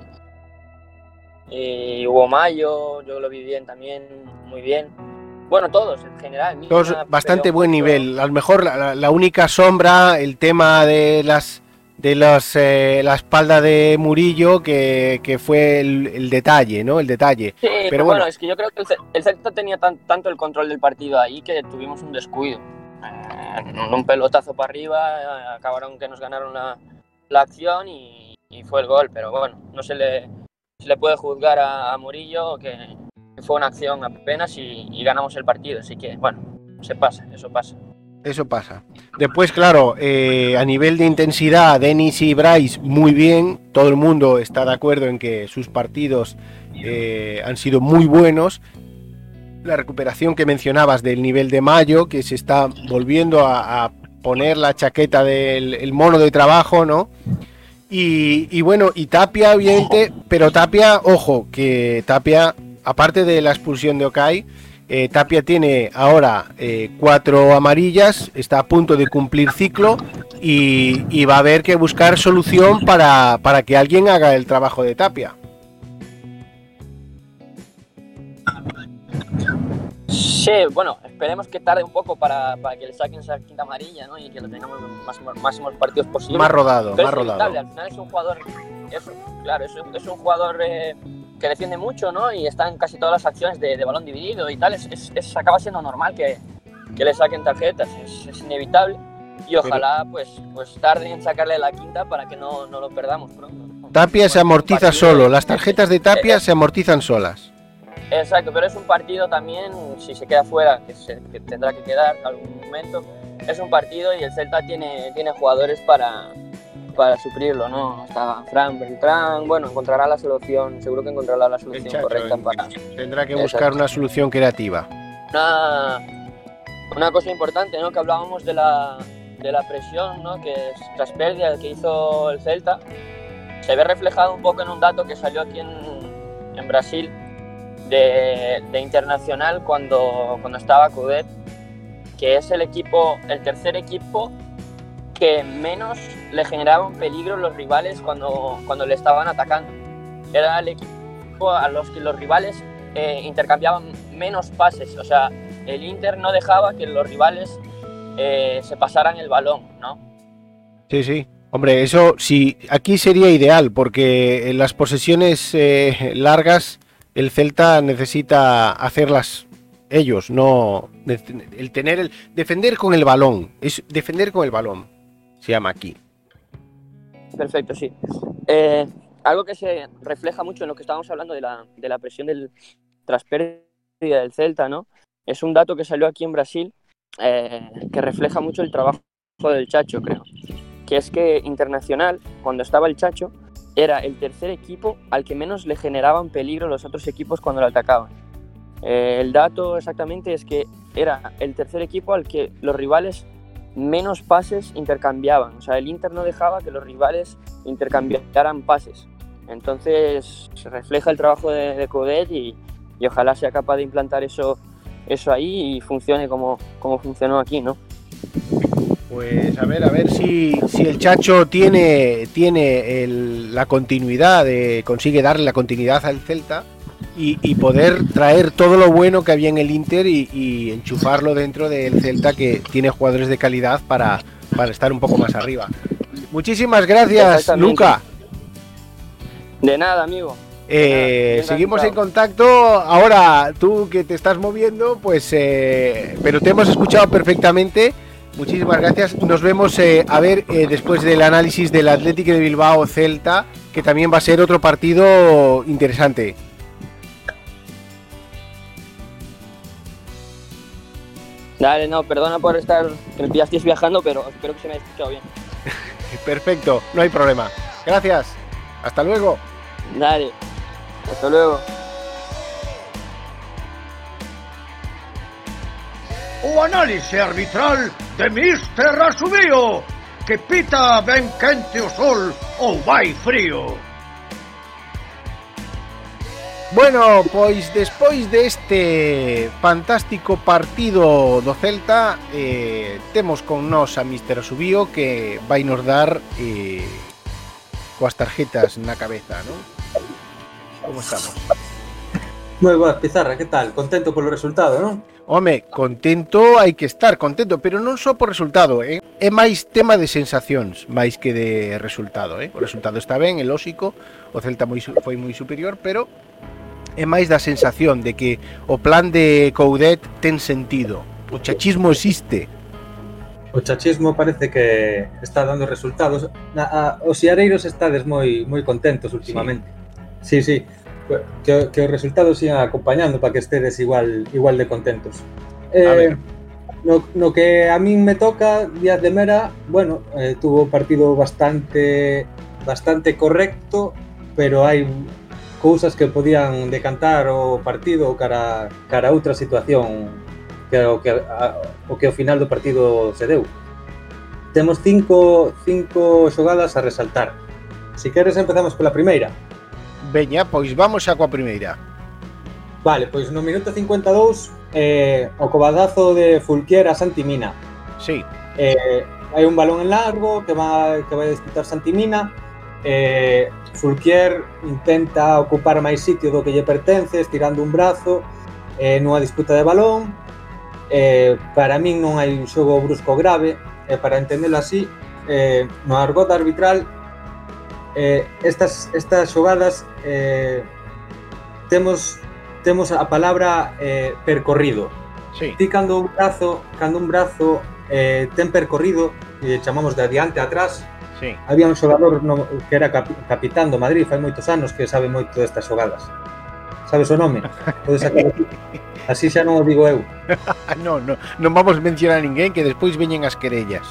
y Hugo Mayo, yo lo vi bien también, muy bien. Bueno, todos en general. Todos bastante pero buen nivel. A lo mejor la- la única sombra, el tema de las de los, eh, la espalda de Murillo, que, que fue el, el detalle, ¿no? El detalle. Sí, pero, bueno. bueno, es que yo creo que el, el Celta tenía tan- tanto el control del partido ahí que tuvimos un descuido. Eh, un pelotazo para arriba, acabaron que nos ganaron la, la acción y, y fue el gol, pero bueno, no se le, se le puede juzgar a, a Murillo que fue una acción apenas y, y ganamos el partido, así que bueno, se pasa, eso pasa. Eso pasa. Después, claro, eh, a nivel de intensidad, Denis y Bryce muy bien. Todo el mundo está de acuerdo en que sus partidos eh, han sido muy buenos. La recuperación que mencionabas del nivel de Mayo, que se está volviendo a, poner la chaqueta del el mono de trabajo, ¿no? Y, y bueno, y Tapia, obviamente, pero Tapia, ojo, que Tapia, aparte de la expulsión de Okai, eh, Tapia tiene ahora eh, cuatro amarillas, está a punto de cumplir ciclo y, y va a haber que buscar solución para, para que alguien haga el trabajo de Tapia. Sí, bueno, esperemos que tarde un poco para, para que le saquen esa quinta amarilla ¿no? y que lo tengamos los máximos, máximos partidos posibles. Más rodado, Pero más es rodado. al final es un jugador, es, claro, es, un- es un jugador eh, que defiende mucho, ¿no? Y está en casi todas las acciones de, de balón dividido y tal. Es, es- es- acaba siendo normal que, que le saquen tarjetas, es, es inevitable. Y ojalá, pues, pues tarden en sacarle la quinta para que no, no lo perdamos pronto. Tapia se amortiza partido- solo, las tarjetas de Tapia se amortizan solas. Exacto, pero es un partido también, si se queda fuera, que, se, que tendrá que quedar algún momento, es un partido y el Celta tiene, tiene jugadores para, para suplirlo, ¿no? Está Fran Beltrán, bueno, encontrará la solución, seguro que encontrará la solución correcta para... Tendrá que buscar una solución creativa. Una, una cosa importante, ¿no? Que hablábamos de la, de la presión, ¿no? Que es tras pérdida que hizo el Celta, se ve reflejado un poco en un dato que salió aquí en, en Brasil de, de, internacional cuando, cuando estaba Coudet, que es el equipo, el tercer equipo que menos le generaban peligro los rivales cuando, cuando le estaban atacando. Era el equipo a los que los rivales eh, intercambiaban menos pases, o sea, el Inter no dejaba que los rivales eh, se pasaran el balón, ¿no? Sí, sí. Hombre, eso sí, aquí sería ideal, porque en las posesiones eh, largas el Celta necesita hacerlas ellos, no el tener el defender con el balón, es defender con el balón, se llama aquí. Perfecto, sí. Eh, algo que se refleja mucho en lo que estábamos hablando de la, de la presión del tras pérdida del Celta, ¿no? Es un dato que salió aquí en Brasil eh, que refleja mucho el trabajo del Chacho, creo. Que es que Internacional, cuando estaba el Chacho, era el tercer equipo al que menos le generaban peligro los otros equipos cuando lo atacaban. Eh, el dato exactamente es que era el tercer equipo al que los rivales menos pases intercambiaban. O sea, el Inter no dejaba que los rivales intercambiaran pases. Entonces se refleja el trabajo de, de Codet y, ojalá sea capaz de implantar eso, eso ahí y funcione como, como funcionó aquí, ¿no? Pues a ver, a ver si, si el Chacho tiene, tiene la continuidad, de, consigue darle la continuidad al Celta y, y, poder traer todo lo bueno que había en el Inter y, y, enchufarlo dentro del Celta que tiene jugadores de calidad para, para estar un poco más arriba. Muchísimas gracias, Luca. De nada, amigo. Eh, seguimos en contacto. Ahora tú que te estás moviendo, pues, eh, pero te hemos escuchado perfectamente. Muchísimas gracias. Nos vemos eh, a ver después del análisis del Atlético de Bilbao Celta, que también va a ser otro partido interesante. Dale, no, perdona por estar, que me pillasteis viajando, pero espero que se me haya escuchado bien. Perfecto, no hay problema. Gracias. Hasta luego. Dale. Hasta luego. O análise arbitral de Mister Asubío Que pita ben quente o sol ou vai frío Bueno, pois despois deste fantástico partido do Celta eh, Temos con nós a Mister Subío que vai nos dar eh, coas tarjetas na cabeza, non? Como estamos? Moi boas, Pizarra, que tal? Contento polo resultado, non? Home, contento hai que estar, contento, pero non só por resultado, eh? é máis tema de sensacións máis que de resultado, eh? O resultado está ben, é lógico, o Celta moi, foi moi superior, pero é máis da sensación de que o plan de Coudet ten sentido. O chachismo existe. O chachismo parece que está dando resultados. Na, a, os xeareiros estades moi moi contentos últimamente. Sí, sí. sí. Que, que os resultados sigan acompañando para que estedes igual igual de contentos. Eh, a ver. No, no que a min me toca, Díaz de Mera, bueno, eh, tuvo un partido bastante bastante correcto, pero hai cousas que podían decantar o partido cara cara a outra situación que o que a, o que ao final do partido se deu. Temos cinco, cinco xogadas a resaltar. Si queres empezamos pola primeira. Veña, pois vamos xa coa primeira. Vale, pois no minuto 52 eh, o cobadazo de Fulquier a Santimina. Sí. Eh, hai un balón en largo que va que vai disputar Santimina eh, Fulquier intenta ocupar máis sitio do que lle pertence estirando un brazo eh, nunha disputa de balón eh, para min non hai un xogo brusco grave e eh, para entendelo así eh, no argot arbitral eh, estas, estas xogadas eh, temos temos a palabra eh, percorrido sí. ti cando un brazo cando un brazo eh, ten percorrido e chamamos de adiante a atrás Sí. Había un xogador no, que era cap, capitán do Madrid fai moitos anos que sabe moito destas xogadas. Sabes o nome? Podes sacar Así xa non o digo eu. non, non, non vamos mencionar a ninguén que despois veñen as querellas.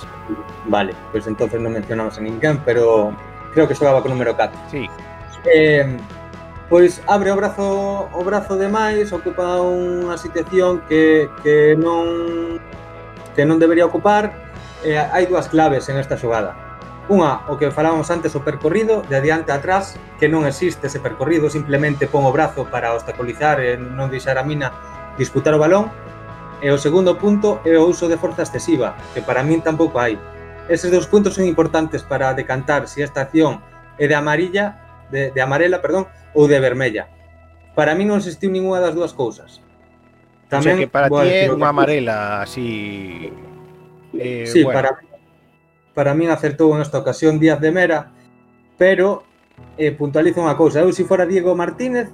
Vale, pois pues entonces non mencionamos a ninguén, pero creo que xogaba con número 4. Sí. Eh, pois abre o brazo o brazo de máis, ocupa unha situación que, que non que non debería ocupar. Eh, hai dúas claves en esta xogada Unha, o que falábamos antes, o percorrido de adiante a atrás, que non existe ese percorrido, simplemente pon o brazo para obstaculizar e non deixar a mina disputar o balón. E o segundo punto é o uso de forza excesiva, que para min tampouco hai. Eses dous puntos son importantes para decantar se si esta acción é de amarilla, de, de amarela, perdón, ou de vermella. Para mí non existiu ninguna das dúas cousas. Tamén, o sea que para ti é unha amarela así... Eh, sí, bueno. para mí para min acertou nesta ocasión Díaz de Mera, pero eh, puntualizo unha cousa, eu se fora Diego Martínez,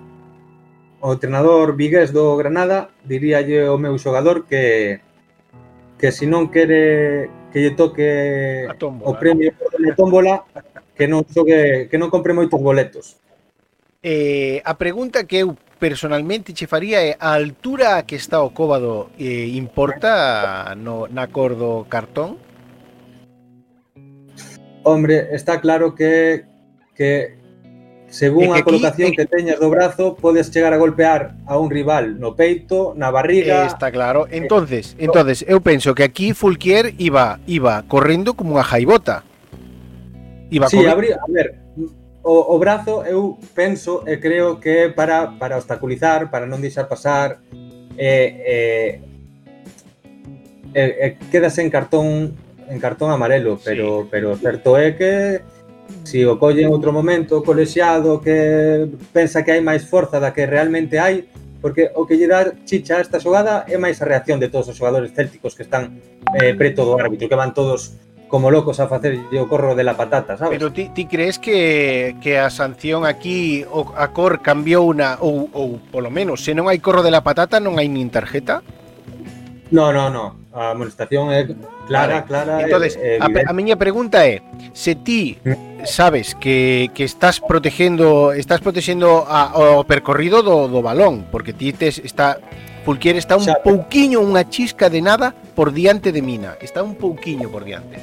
o entrenador vigués do Granada, diríalle o meu xogador que que se non quere que lle toque o premio de tómbola, que non xogue, que non compre moitos boletos. Eh, a pregunta que eu personalmente che faría é a altura que está o cóbado eh, importa no, na cor do cartón? Hombre, está claro que, que según que a colocación aquí, que teñas do brazo, podes chegar a golpear a un rival no peito, na barriga. Está claro. Eh, entonces, eh, entonces eu penso que aquí Fulquier iba iba correndo como unha jaibota. Iba sí, abri, a ver, o, o brazo eu penso e creo que para para obstaculizar, para non deixar pasar eh, eh, eh, eh quedas en cartón en cartón amarelo, pero sí. pero certo é que se si o colle en outro momento o colexiado que pensa que hai máis forza da que realmente hai, porque o que lle dá chicha a esta xogada é máis a reacción de todos os xogadores célticos que están eh, preto do árbitro, que van todos como locos a facer o corro de la patata, sabes? Pero ti, ti crees que, que a sanción aquí o, a cor cambiou unha, ou, ou polo menos, se non hai corro de la patata non hai nin tarjeta? No, no, no. A amonestación é clara, vale. clara. Entonces, é, a, a miña pregunta é, se ti sabes que, que estás protegendo estás protegendo a, o percorrido do, do balón, porque ti tes, está Pulquier está un Xa, pouquiño, unha chisca de nada por diante de Mina, está un pouquiño por diante.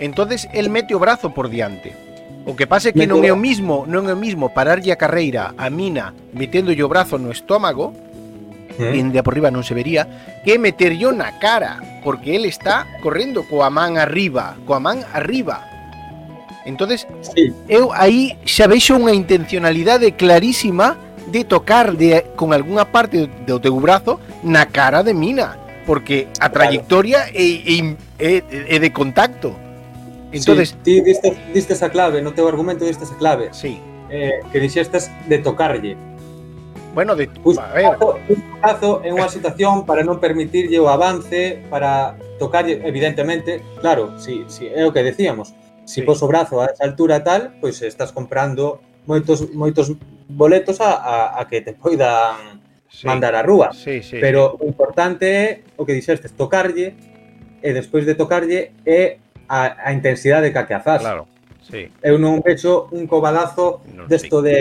Entonces, el mete o brazo por diante. O que pasa é que non é o mismo, non é o mismo pararlle a carreira a Mina metendo o brazo no estómago mm. de por riba non se vería, que meterllo na cara, porque el está correndo coa man arriba, coa man arriba. Entonces, sí. eu aí xa vexo unha intencionalidade clarísima de tocar de, con algunha parte do teu brazo na cara de Mina, porque a trayectoria claro. é, é, é, é de contacto. Entonces, sí, ti diste, diste esa clave, no teu argumento diste esa clave. Sí. Eh, que dixestes de tocarlle. Bueno, de, a ver. Un caso é unha situación para non permitirlle o avance, para tocarlle, evidentemente, claro, si, si, é o que decíamos, si sí. pos o brazo a esa altura tal, pois estás comprando moitos moitos boletos a, a, a que te poidan sí. mandar a rúa. Sí, sí. Pero o importante é o que dixestes, tocarlle e despois de tocarlle é a, a intensidade ca que azas. Claro, sí. Eu non vexo un cobadazo no, desto sí. de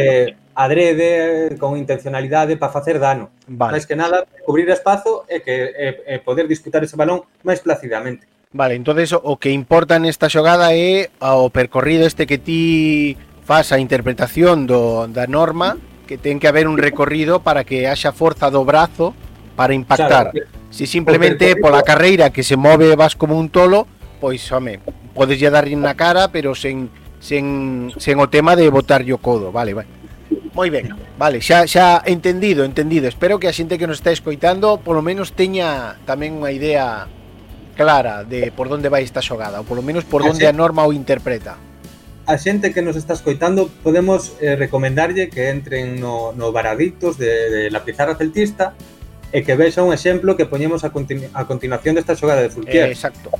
adrede, con intencionalidade para facer dano. Vale. Mais que nada, cubrir espazo e que e, e poder disputar ese balón máis placidamente. Vale, entonces o que importa nesta xogada é o percorrido este que ti faz a interpretación do, da norma que ten que haber un recorrido para que haxa forza do brazo para impactar. Claro, si simplemente pola carreira que se move vas como un tolo, pois home, podes lle dar na cara, pero sen sen sen o tema de botar o codo, vale, vale moi ben. Vale, xa xa entendido, entendido. Espero que a xente que nos está escoitando polo menos teña tamén unha idea clara de por onde vai esta xogada, ou polo menos por a onde xente, a norma o interpreta. A xente que nos está escoitando podemos eh, recomendarlle que entren no, no Baraditos de, de la Pizarra Celtista e que vexa un exemplo que poñemos a, continu a continuación desta xogada de Fulquier. Eh, exacto.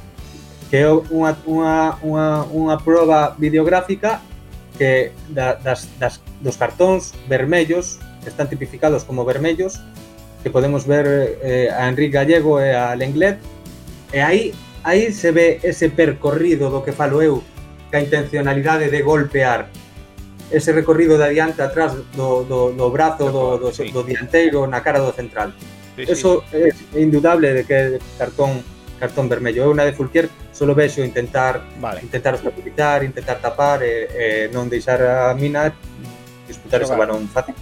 Que é unha, unha, unha, unha proba videográfica que da, das, das, dos cartóns vermellos, que están tipificados como vermellos, que podemos ver eh, a Enrique Gallego e a Lenglet, e aí aí se ve ese percorrido do que falo eu, que a intencionalidade de golpear, ese recorrido de adiante atrás do, do, do brazo do, do, sí. do dianteiro na cara do central. Sí, Eso é indudable de que é cartón cartón vermello. É unha de Fulquier solo vexo intentar vale. intentar obstaculizar, intentar tapar e, e non deixar a mina disputar ese balón fácil.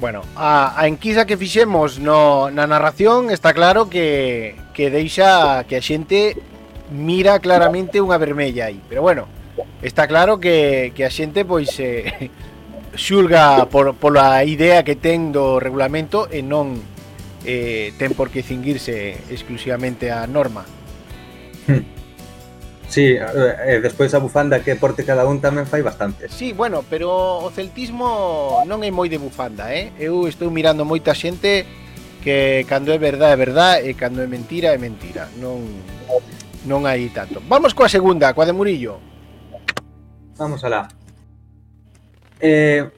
Bueno, a, a enquisa que fixemos no, na narración está claro que, que deixa que a xente mira claramente unha vermella aí. Pero bueno, está claro que, que a xente pois eh, xulga por, pola idea que ten do regulamento e non eh, ten por que cinguirse exclusivamente a norma. Hmm. Sí, eh, eh, despois a bufanda que porte cada un tamén fai bastante. Sí, bueno, pero o celtismo non é moi de bufanda, eh? Eu estou mirando moita xente que cando é verdade é verdade e cando é mentira é mentira. Non non hai tanto. Vamos coa segunda, coa de Murillo. Vamos alá. Eh,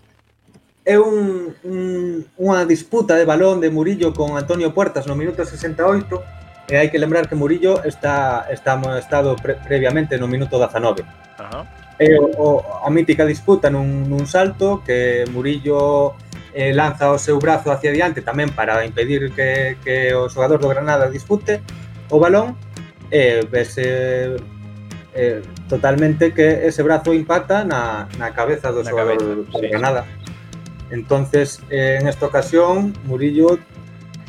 é un, un, unha disputa de balón de Murillo con Antonio Puertas no minuto 68 E hai que lembrar que Murillo está, está amonestado pre, previamente no minuto 19. Ajá. E o, o, a mítica disputa nun, nun salto que Murillo eh, lanza o seu brazo hacia diante tamén para impedir que, que o xogador do Granada dispute o balón e vese eh, totalmente que ese brazo impacta na, na cabeza do na xogador cabeza, do sí. Granada. Entonces, eh, en esta ocasión, Murillo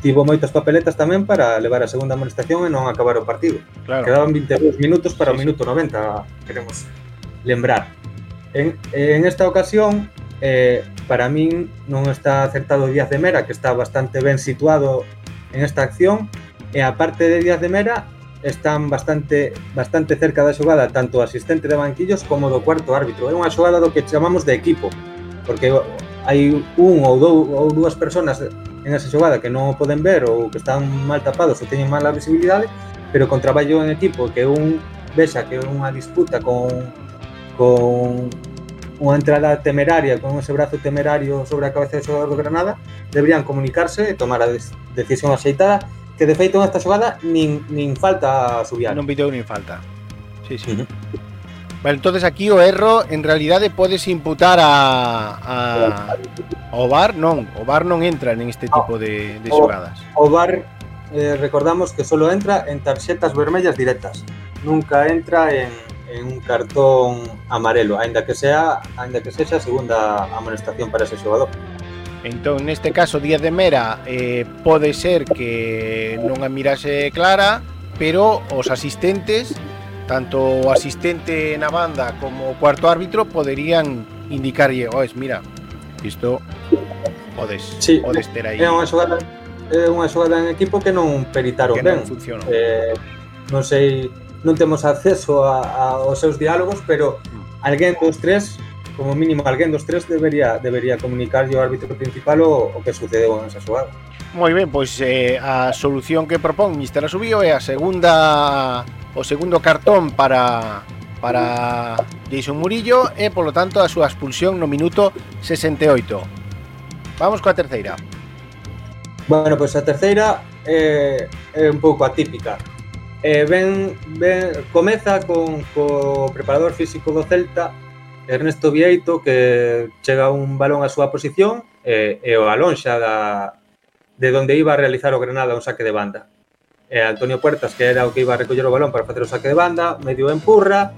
tivo moitas papeletas tamén para levar a segunda amonestación e non acabar o partido. Claro. Quedaban 22 minutos para o minuto 90, queremos lembrar. En, en esta ocasión, eh, para min non está acertado Díaz de Mera, que está bastante ben situado en esta acción, e a parte de Díaz de Mera, están bastante bastante cerca da xogada tanto o asistente de banquillos como do cuarto árbitro. É unha xogada do que chamamos de equipo, porque hai un ou dous ou dúas persoas en esa xogada que non o poden ver ou que están mal tapados ou teñen mala visibilidade, pero con traballo en equipo que un vexa que unha disputa con con unha entrada temeraria, con ese brazo temerario sobre a cabeza do xogador do Granada, deberían comunicarse e tomar a decisión axeitada, que de feito nesta xogada nin, nin falta subiar. Non video nin falta. Sí, sí. Ujú. Vale, entonces aquí o erro en realidade podes imputar a, a o VAR non, o VAR non entra en este tipo de, de xogadas. O, o VAR eh, recordamos que solo entra en tarxetas vermellas directas. Nunca entra en, en un cartón amarelo, aínda que sea, aínda que sexa a segunda amonestación para ese xogador. Entón, neste caso, Díaz de Mera eh, pode ser que non a mirase clara, pero os asistentes tanto o asistente na banda como o cuarto árbitro poderían indicarlle, oes, mira, isto podes, sí, podes ter aí. É unha xogada é unha xogada en equipo que non peritaron que ben. Non funcionou. Eh, non sei, non temos acceso a, a aos seus diálogos, pero alguén dos tres, como mínimo alguén dos tres debería debería comunicarlle ao árbitro principal o, o que sucedeu en esa xogada. Moi ben, pois eh, a solución que propón Mister Asubío é a segunda o segundo cartón para para Jason Murillo e polo tanto a súa expulsión no minuto 68. Vamos coa terceira. Bueno, pois a terceira é, é un pouco atípica. Eh, ben, ben, comeza con co preparador físico do Celta Ernesto Vieito que chega un balón á súa posición eh, e o alonxa da, de onde iba a realizar o Granada un saque de banda. E Antonio Puertas, que era o que iba a recoller o balón para facer o saque de banda, medio empurra,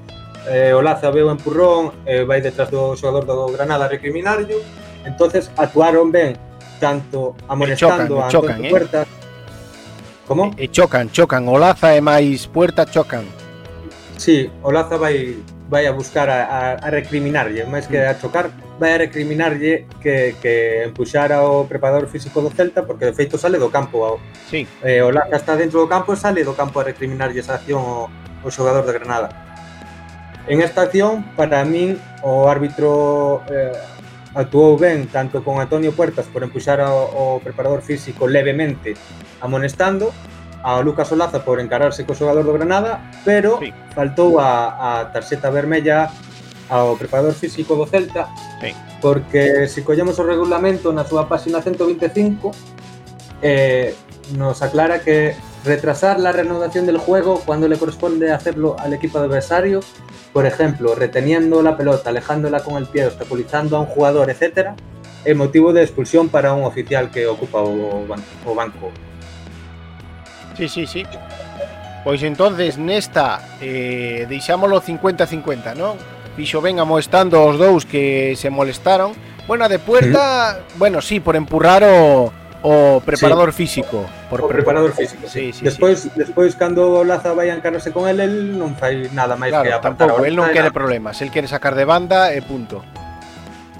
eh, o Laza empurrón e vai detrás do xogador do Granada a recriminarlo. Entonces actuaron ben tanto amonestando chocan, a Antonio chocan, eh. Puertas Como? E chocan, chocan, o Laza e máis Puerta chocan. Sí, o Laza vai vai a buscar a, a, a recriminarlle, máis que a chocar, vai a recriminarlle que, que empuxara o preparador físico do Celta, porque de feito sale do campo. Ao, sí. Eh, o Laca está dentro do campo e sale do campo a recriminarlle esa acción o, o xogador de Granada. En esta acción, para min, o árbitro eh, actuou ben tanto con Antonio Puertas por empuxar ao, ao preparador físico levemente amonestando, ao Lucas Olaza por encararse co xogador do Granada, pero Sí. faltou a, a tarxeta vermella ao preparador físico do Celta, Sí. porque se collemos o regulamento na súa página 125, eh, nos aclara que retrasar la reanudación del juego cuando le corresponde hacerlo al equipo adversario, por ejemplo, reteniendo la pelota, alejándola con el pie, obstaculizando a un jugador, etcétera, é motivo de expulsión para un oficial que ocupa o banco. Sí, sí, sí. Pois entonces nesta eh, deixámoslo 50-50, non? Fixo ben amoestando os dous que se molestaron. Bueno, a de puerta, bueno, sí, por empurrar o, o preparador físico. Por O preparador físico. Sí, sí, despois, despois cando o Laza vai a encararse con el, el non fai nada máis que Claro, apartar tampouco, a el non e quere problemas, el quere sacar de banda e punto.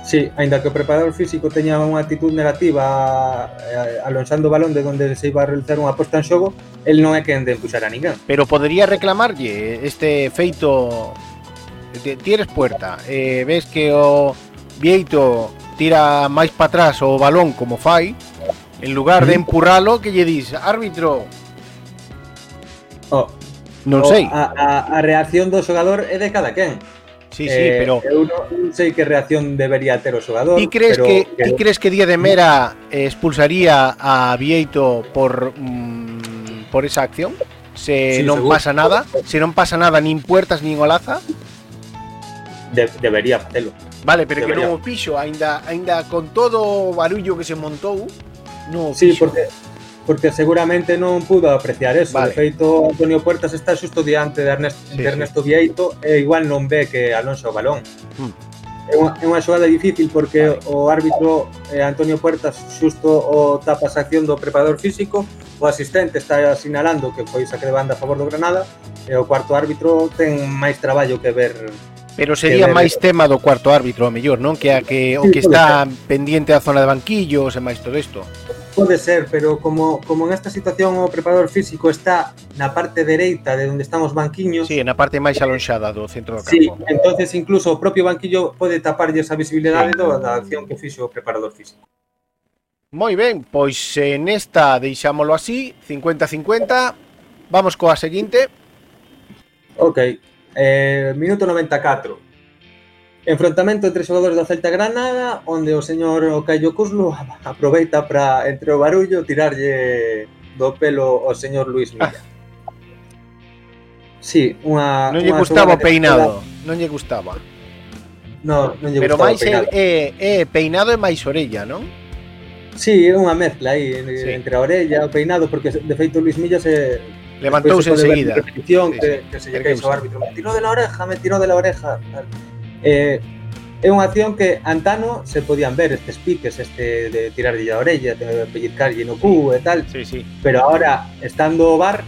Sí, aínda que o preparador físico teña unha actitud negativa eh, alonxando o balón de onde se iba a realizar unha posta en xogo, el non é quen de empuxar a ninguén. Pero podería reclamarlle este feito tires puerta, eh, ves que o Vieito tira máis para atrás o balón como fai, en lugar de mm. empurralo que lle dis, árbitro. Oh, non sei. A, a, a reacción do xogador é de cada quen. Sí, sí, Eh, pero Eu non non sei que reacción debería ter o xogador, ti crees pero que ti crees que Día de Mera expulsaría a Vieito por mm, por esa acción? Se Sí, non seguro. pasa nada, se non pasa nada nin puertas nin olaza, de, debería facelo. vale, pero que Debería. non o pixo, aínda aínda con todo o barullo que se montou, non o Sí, fixo. porque porque seguramente non pudo apreciar eso. Vale. De feito, Antonio Puertas está xusto diante de Ernesto, sí, de Ernesto sí. Vieito e igual non ve que Alonso o balón. Mm. É unha, é unha xogada difícil porque vale. o árbitro eh, Antonio Puertas xusto o tapa a acción do preparador físico, o asistente está sinalando que foi saque de banda a favor do Granada e o cuarto árbitro ten máis traballo que ver Pero sería máis tema do cuarto árbitro, a mellor, non? Que a que o que está pendiente da zona de banquillos e máis todo isto. Pode ser, pero como, como en esta situación o preparador físico está na parte dereita de onde están os banquiños... Sí, na parte máis alonxada do centro do campo. Sí, entonces incluso o propio banquillo pode taparlle esa visibilidade sí. da acción que fixo o preparador físico. Moi ben, pois eh, nesta deixámolo así, 50-50. Vamos coa seguinte. Ok, eh, minuto 94. Enfrontamento entre xogadores do Celta Granada, onde o señor Caio Cuslo aproveita para, entre o barullo, tirarlle do pelo ao señor Luis Milla. Ah. Sí, unha... Non lle gustaba o peinado, non lle gustaba. No, non lle Pero gustaba máis peinado. É, é, é peinado e máis orella, non? Sí, é unha mezcla aí sí. entre a orella e o peinado, porque de feito Luis Milla se levantouse enseguida. Repetición sí, sí. que, que se lle queixo ao árbitro, me tirou de la oreja, me tirou de la oreja. Tal. Eh, é unha acción que antano se podían ver estes piques, este de tirarlle a orella, de pellizcarlle no cu e tal. Sí, sí. Pero ahora, estando o bar,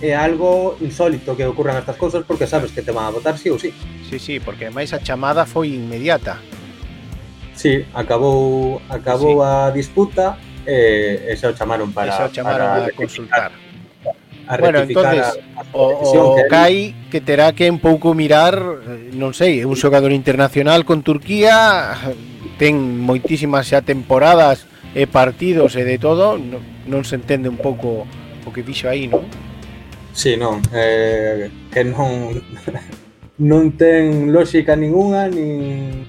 é algo insólito que ocurran estas cousas porque sabes que te van a votar sí ou sí. Sí, sí, porque máis a chamada foi inmediata. Sí, acabou acabou sí. a disputa e, e xa o chamaron para, e xa o chamaron para, para consultar a bueno, entonces, a, a o, o que que terá que un pouco mirar, eh, non sei, é un xogador internacional con Turquía, ten moitísimas xa temporadas e partidos e de todo, non, non se entende un pouco o que fixo aí, non? Sí, non, eh, que non non ten lógica ninguna, nin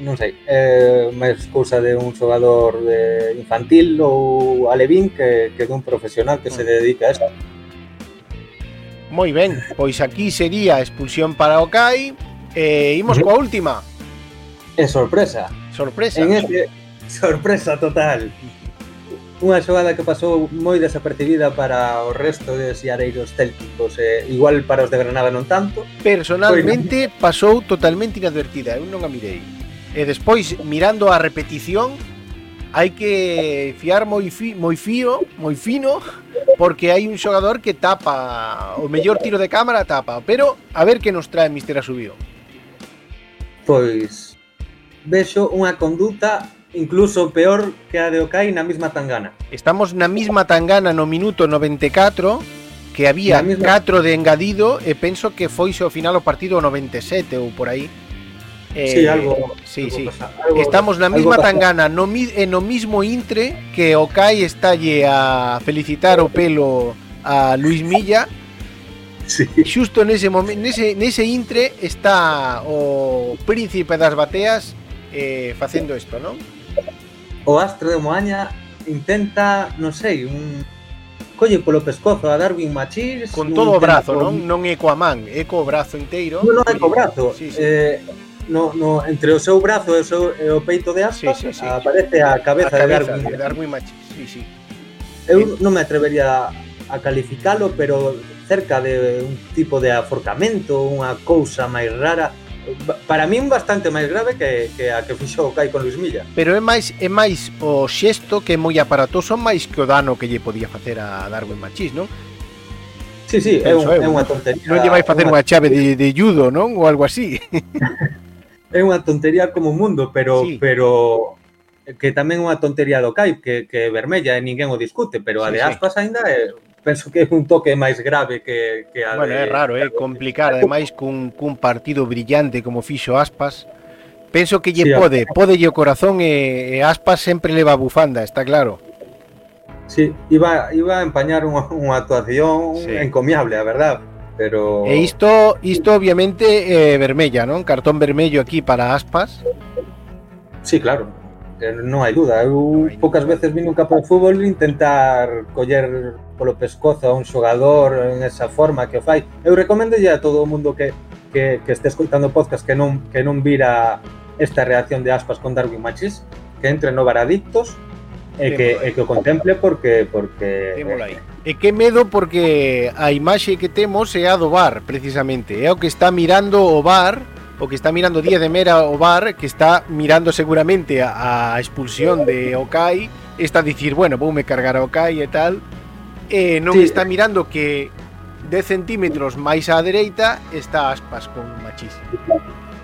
non sei, é máis cousa de un xogador de infantil ou alevín que, que dun profesional que se mm. dedica a isto. Moi ben, pois aquí sería expulsión para o Kai e imos coa última. É sorpresa. Sorpresa. En este, sorpresa total. Unha xogada que pasou moi desapercibida para o resto de xareiros célticos, e igual para os de Granada non tanto. Personalmente pasou totalmente inadvertida, eu non a mirei. E despois, mirando a repetición, hai que fiar moi, fi, moi fío, moi fino, porque hai un xogador que tapa, o mellor tiro de cámara tapa, pero a ver que nos trae Mister Asubío. Pois vexo unha conduta incluso peor que a de Okai na mesma tangana. Estamos na mesma tangana no minuto 94, que había na misma... 4 de engadido e penso que foi ao final o partido 97 ou por aí. Eh, sí, algo. Sí, algo sí. Pasa, algo, Estamos na mesma tangana, no, e eh, no mismo intre que o Kai estalle a felicitar o pelo a Luis Milla. Sí. Xusto nese momento, nese, nese intre está o príncipe das bateas eh, facendo isto, non? O astro de Moaña intenta, non sei, un colle polo pescozo a Darwin Machís con todo o brazo, non? Non é coa man, é co brazo inteiro. Non, non é co brazo. Sí, sí. Eh, no, no, entre o seu brazo e o, seu, e o peito de aspas sí, sí, sí. aparece a cabeza, a cabeza de Darwin, de Darwin Machis. Sí, sí. Eu sí. non me atrevería a calificalo, pero cerca de un tipo de aforcamento, unha cousa máis rara, para min bastante máis grave que, que a que fixo o Kai con Luis Milla. Pero é máis é máis o xesto que é moi aparatoso máis que o dano que lle podía facer a Darwin Machís, non? Sí, sí, Penso é, un, eu, é unha tontería. Non lle vai facer unha chave de, de judo, non? Ou algo así. É unha tontería como un mundo, pero Sí. pero que tamén é unha tontería do Kai, que, que é vermella e ninguén o discute, pero a de sí. aspas aínda é, penso que é un toque máis grave que, que a Bueno, de... é raro, é complicar, ademais cun, cun partido brillante como fixo Aspas. Penso que lle Sí, pode, pode lle o corazón e, e Aspas sempre leva a bufanda, está claro. Sí, iba, iba a empañar unha, unha actuación Sí. encomiable, a verdad, pero... E isto, isto obviamente é vermella, non? Cartón vermello aquí para Aspas. Sí, claro, eh, non hai duda. Eu hai duda. veces vin un campo de fútbol intentar coller polo pescozo a un xogador en esa forma que o fai. Eu recomendo a todo o mundo que, que, que este escoitando podcast que non, que non vira esta reacción de aspas con Darwin Machis, que entre no Varadictos e que, Témolo aí. e que o contemple porque porque aí. E que medo porque a imaxe que temos é a do bar, precisamente. É o que está mirando o bar, o que está mirando Díaz de Mera o bar, que está mirando seguramente a, a expulsión de Okai, está a dicir, bueno, voume cargar a Okai e tal, e non Sí. está mirando que 10 centímetros máis á dereita está aspas con Machís.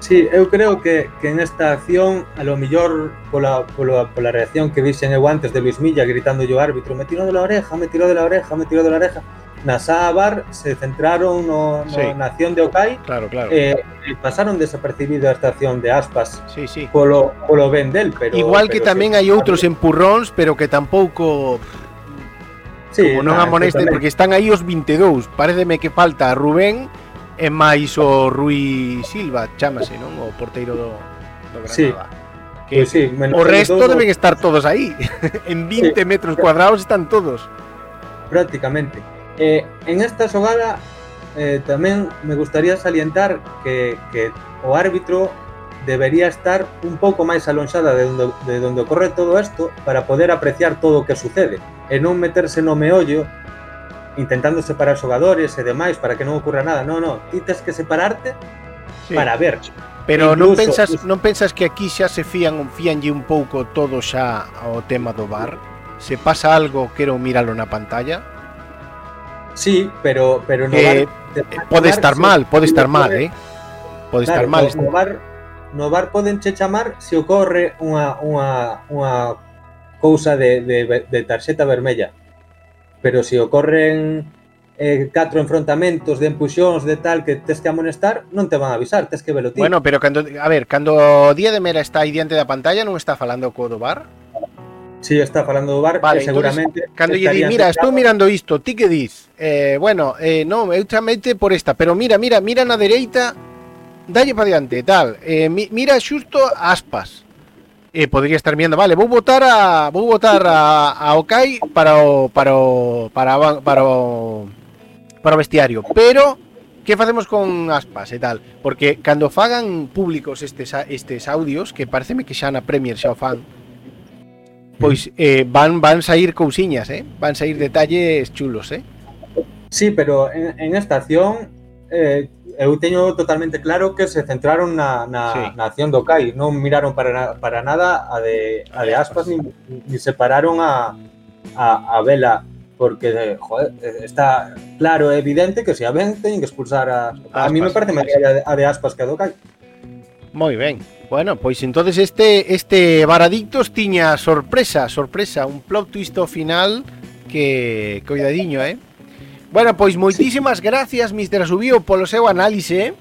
Sí, eu creo que, que en esta acción, a lo millor pola, pola, pola reacción que vixen eu antes de Luis Milla gritando yo árbitro, me tirou de la oreja, me tirou de la oreja, me tirou de la oreja. Na Sá Bar se centraron no, no Sí. na acción de Okai Claro, claro. e, e pasaron desapercibido esta acción de aspas sí, sí. polo, polo ben del, pero... Igual que pero tamén hai outros empurróns, pero que tampouco sí, como non nah, amonesten, porque están aí os 22. Pareceme que falta a Rubén É máis o Rui Silva, chamase, non? O porteiro do, do Granada. Sí. Que pues sí, o resto todo... deben estar todos aí. en 20 sí. metros cuadrados están todos. Prácticamente. Eh, en esta xogada eh, tamén me gustaría salientar que, que o árbitro debería estar un pouco máis alonxada de onde, de onde ocorre todo isto para poder apreciar todo o que sucede e non meterse no meollo intentando separar xogadores e demais para que non ocurra nada. No, no, ti tes que separarte Sí. para ver. Pero non Incluso- pensas, non pensas que aquí xa se fían, fíanlle un pouco todo xa ao tema do bar? Se pasa algo, quero miralo na pantalla. Sí, pero pero no Eh, bar, de- Pode no bar, estar sí, mal, pode estar no mal, eh? Pode Claro, estar mal. No, no bar, no bar poden che chamar se ocorre unha, unha, unha cousa de, de, de tarxeta vermella. Pero se ocorren eh, catro enfrontamentos de empuxóns de tal que tes que amonestar, non te van a avisar, tes que velo ti. Bueno, pero cando, a ver, cando Día de Mera está aí diante da pantalla non está falando co do bar? si está falando do bar, Vale, e seguramente Cando lle di, mira, estou mirando isto, ti que dis? Eh, bueno, eh, non, eu chamete por esta, pero mira, mira, mira na dereita, dalle para diante, tal. Eh, mi, mira xusto aspas. Eh, podría estar mirando, vale, vou votar a vou votar a, a Okai para o para o para para o para o vestiario, pero que facemos con aspas e tal? Porque cando fagan públicos estes a- estes audios, que pareceme que xa na Premier xa o fan, pois eh, van van sair cousiñas, eh? Van sair detalles chulos, eh? Sí, pero en, en esta acción eh, eu teño totalmente claro que se centraron na, na, sí. na acción do CAI, non miraron para, na, para nada a de, a de aspas, ni, ni separaron a, a, a vela porque joder, está claro e evidente que se a ven teñen que expulsar a... Aspas, a mí me parece máis a, a de aspas que a do CAI. Moi ben. Bueno, pois entonces este este Varadictos tiña sorpresa, sorpresa, un plot twist ao final que coidadiño, eh? Bueno, pois moitísimas sí. gracias, Mr. Asubío, polo seu análise. Eh.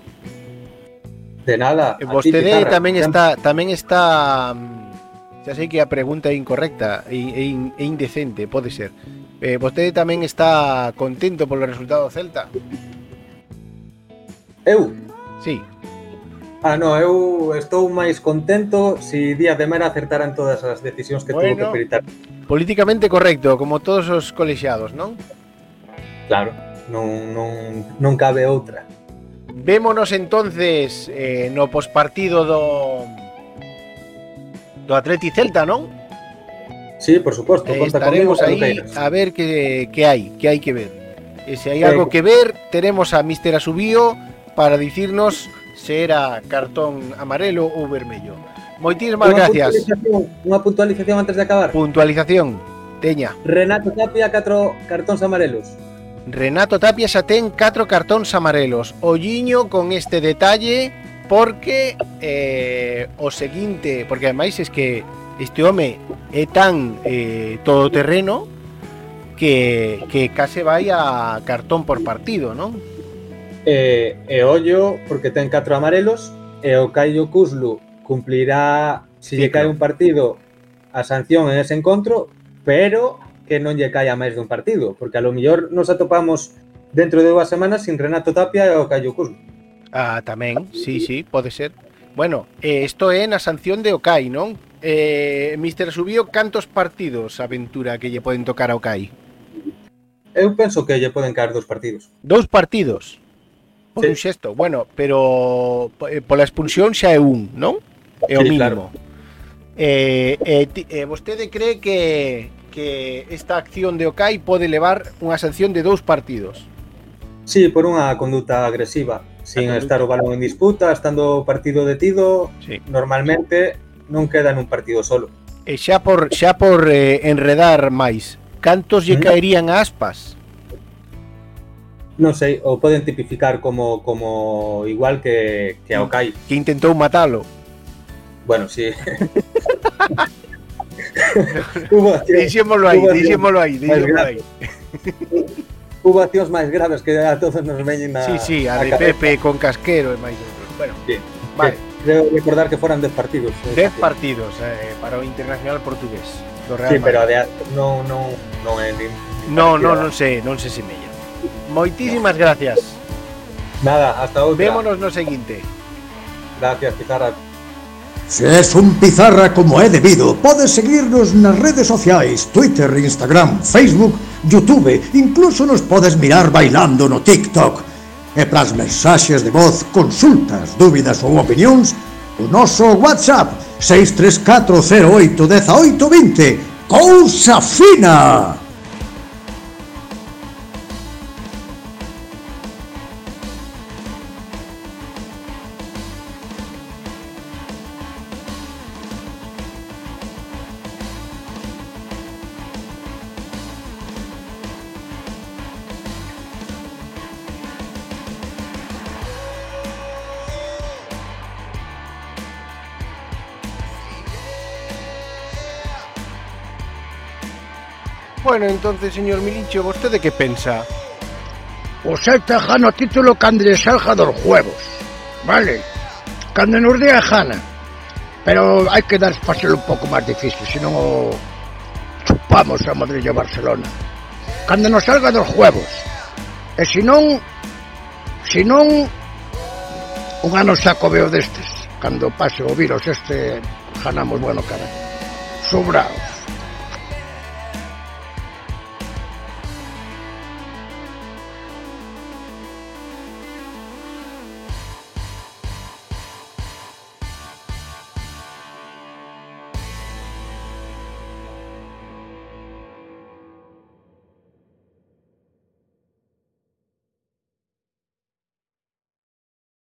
De nada. E vostede ti, tamén está tamén está mm, xa sei que a pregunta é incorrecta e, e, e indecente, pode ser. Eh, vostede tamén está contento polo resultado do Celta? Eu? Sí. Ah, no, eu estou máis contento se si Díaz de Mera acertara en todas as decisións que bueno, tuvo que peritar. Políticamente correcto, como todos os colexiados, non? Claro, non, non, non cabe outra. Vémonos entonces eh, no pospartido do do Atleti Celta, non? Sí, por suposto, eh, conta Estaremos conmigo ahí a ver que, que hai, que hai que ver. E se hai eh, algo que ver, teremos a Mister Asubío para dicirnos se era cartón amarelo ou vermello. Moitísimas unha gracias. Puntualización, unha puntualización antes de acabar. Puntualización. Teña. Renato Tapia, catro cartóns amarelos. Renato Tapia xa ten 4 cartóns amarelos. Olliño con este detalle porque eh, o seguinte, porque ademais es que este home é tan eh, todoterreno que, que case vai a cartón por partido, non? E, e ollo, porque ten catro amarelos, e o Caio Cuslu cumplirá, se lle Ciclo. cae un partido, a sanción en ese encontro, pero que non lle caia máis dun partido, porque a lo mellor nos atopamos dentro de dúas semanas sin Renato Tapia e o Caio Cusco. Ah, tamén, sí, sí, pode ser. Bueno, isto eh, é na sanción de Okai, non? Eh, Mister Subío, cantos partidos aventura que lle poden tocar a Okai? Eu penso que lle poden caer dos partidos. Dous partidos? Por sí. un xesto, bueno, pero eh, pola expulsión xa é un, non? É o sí, mínimo. Claro. Eh, eh, ti, eh, vostede cree que que esta acción de Okai pode levar unha sanción de dous partidos. Sí, por unha conduta agresiva, sin conduta. estar o balón en disputa, estando o partido detido, Sí. normalmente non queda nun partido solo. E xa por xa por eh, enredar máis, cantos lle Mm. caerían a aspas? Non sei, o poden tipificar como como igual que, que a Okai. Que intentou matalo. Bueno, sí. hubo, accións máis graves que a todos nos veñen na Sí, sí, a de cabeza. Pepe con Casquero e máis outros. Bueno, Sí. vale. Creo recordar que foran 10 partidos. 10 partidos eh, para o Internacional Portugués do Real Sí, pero a de, non, non, non é nin, No, no, non sei, non se semella. Moitísimas gracias. Nada, hasta outra. Vémonos no seguinte. Gracias, Pizarra. Se es un pizarra como é debido, podes seguirnos nas redes sociais, Twitter, Instagram, Facebook, Youtube, incluso nos podes mirar bailando no TikTok. E pras mensaxes de voz, consultas, dúbidas ou opinións, o noso WhatsApp 634081820. Cousa fina! Bueno, entonces, señor Milicho, vostede que pensa? O Celta gana o título cando lle salga dos juegos, vale? Cando nos dea gana. Pero hai que dar facelo un pouco máis difícil, senón o chupamos a Madrid e a Barcelona. Cando nos salga dos juegos. E senón, senón, un ano saco veo destes. Cando pase o virus este, ganamos bueno cara. Sobraos.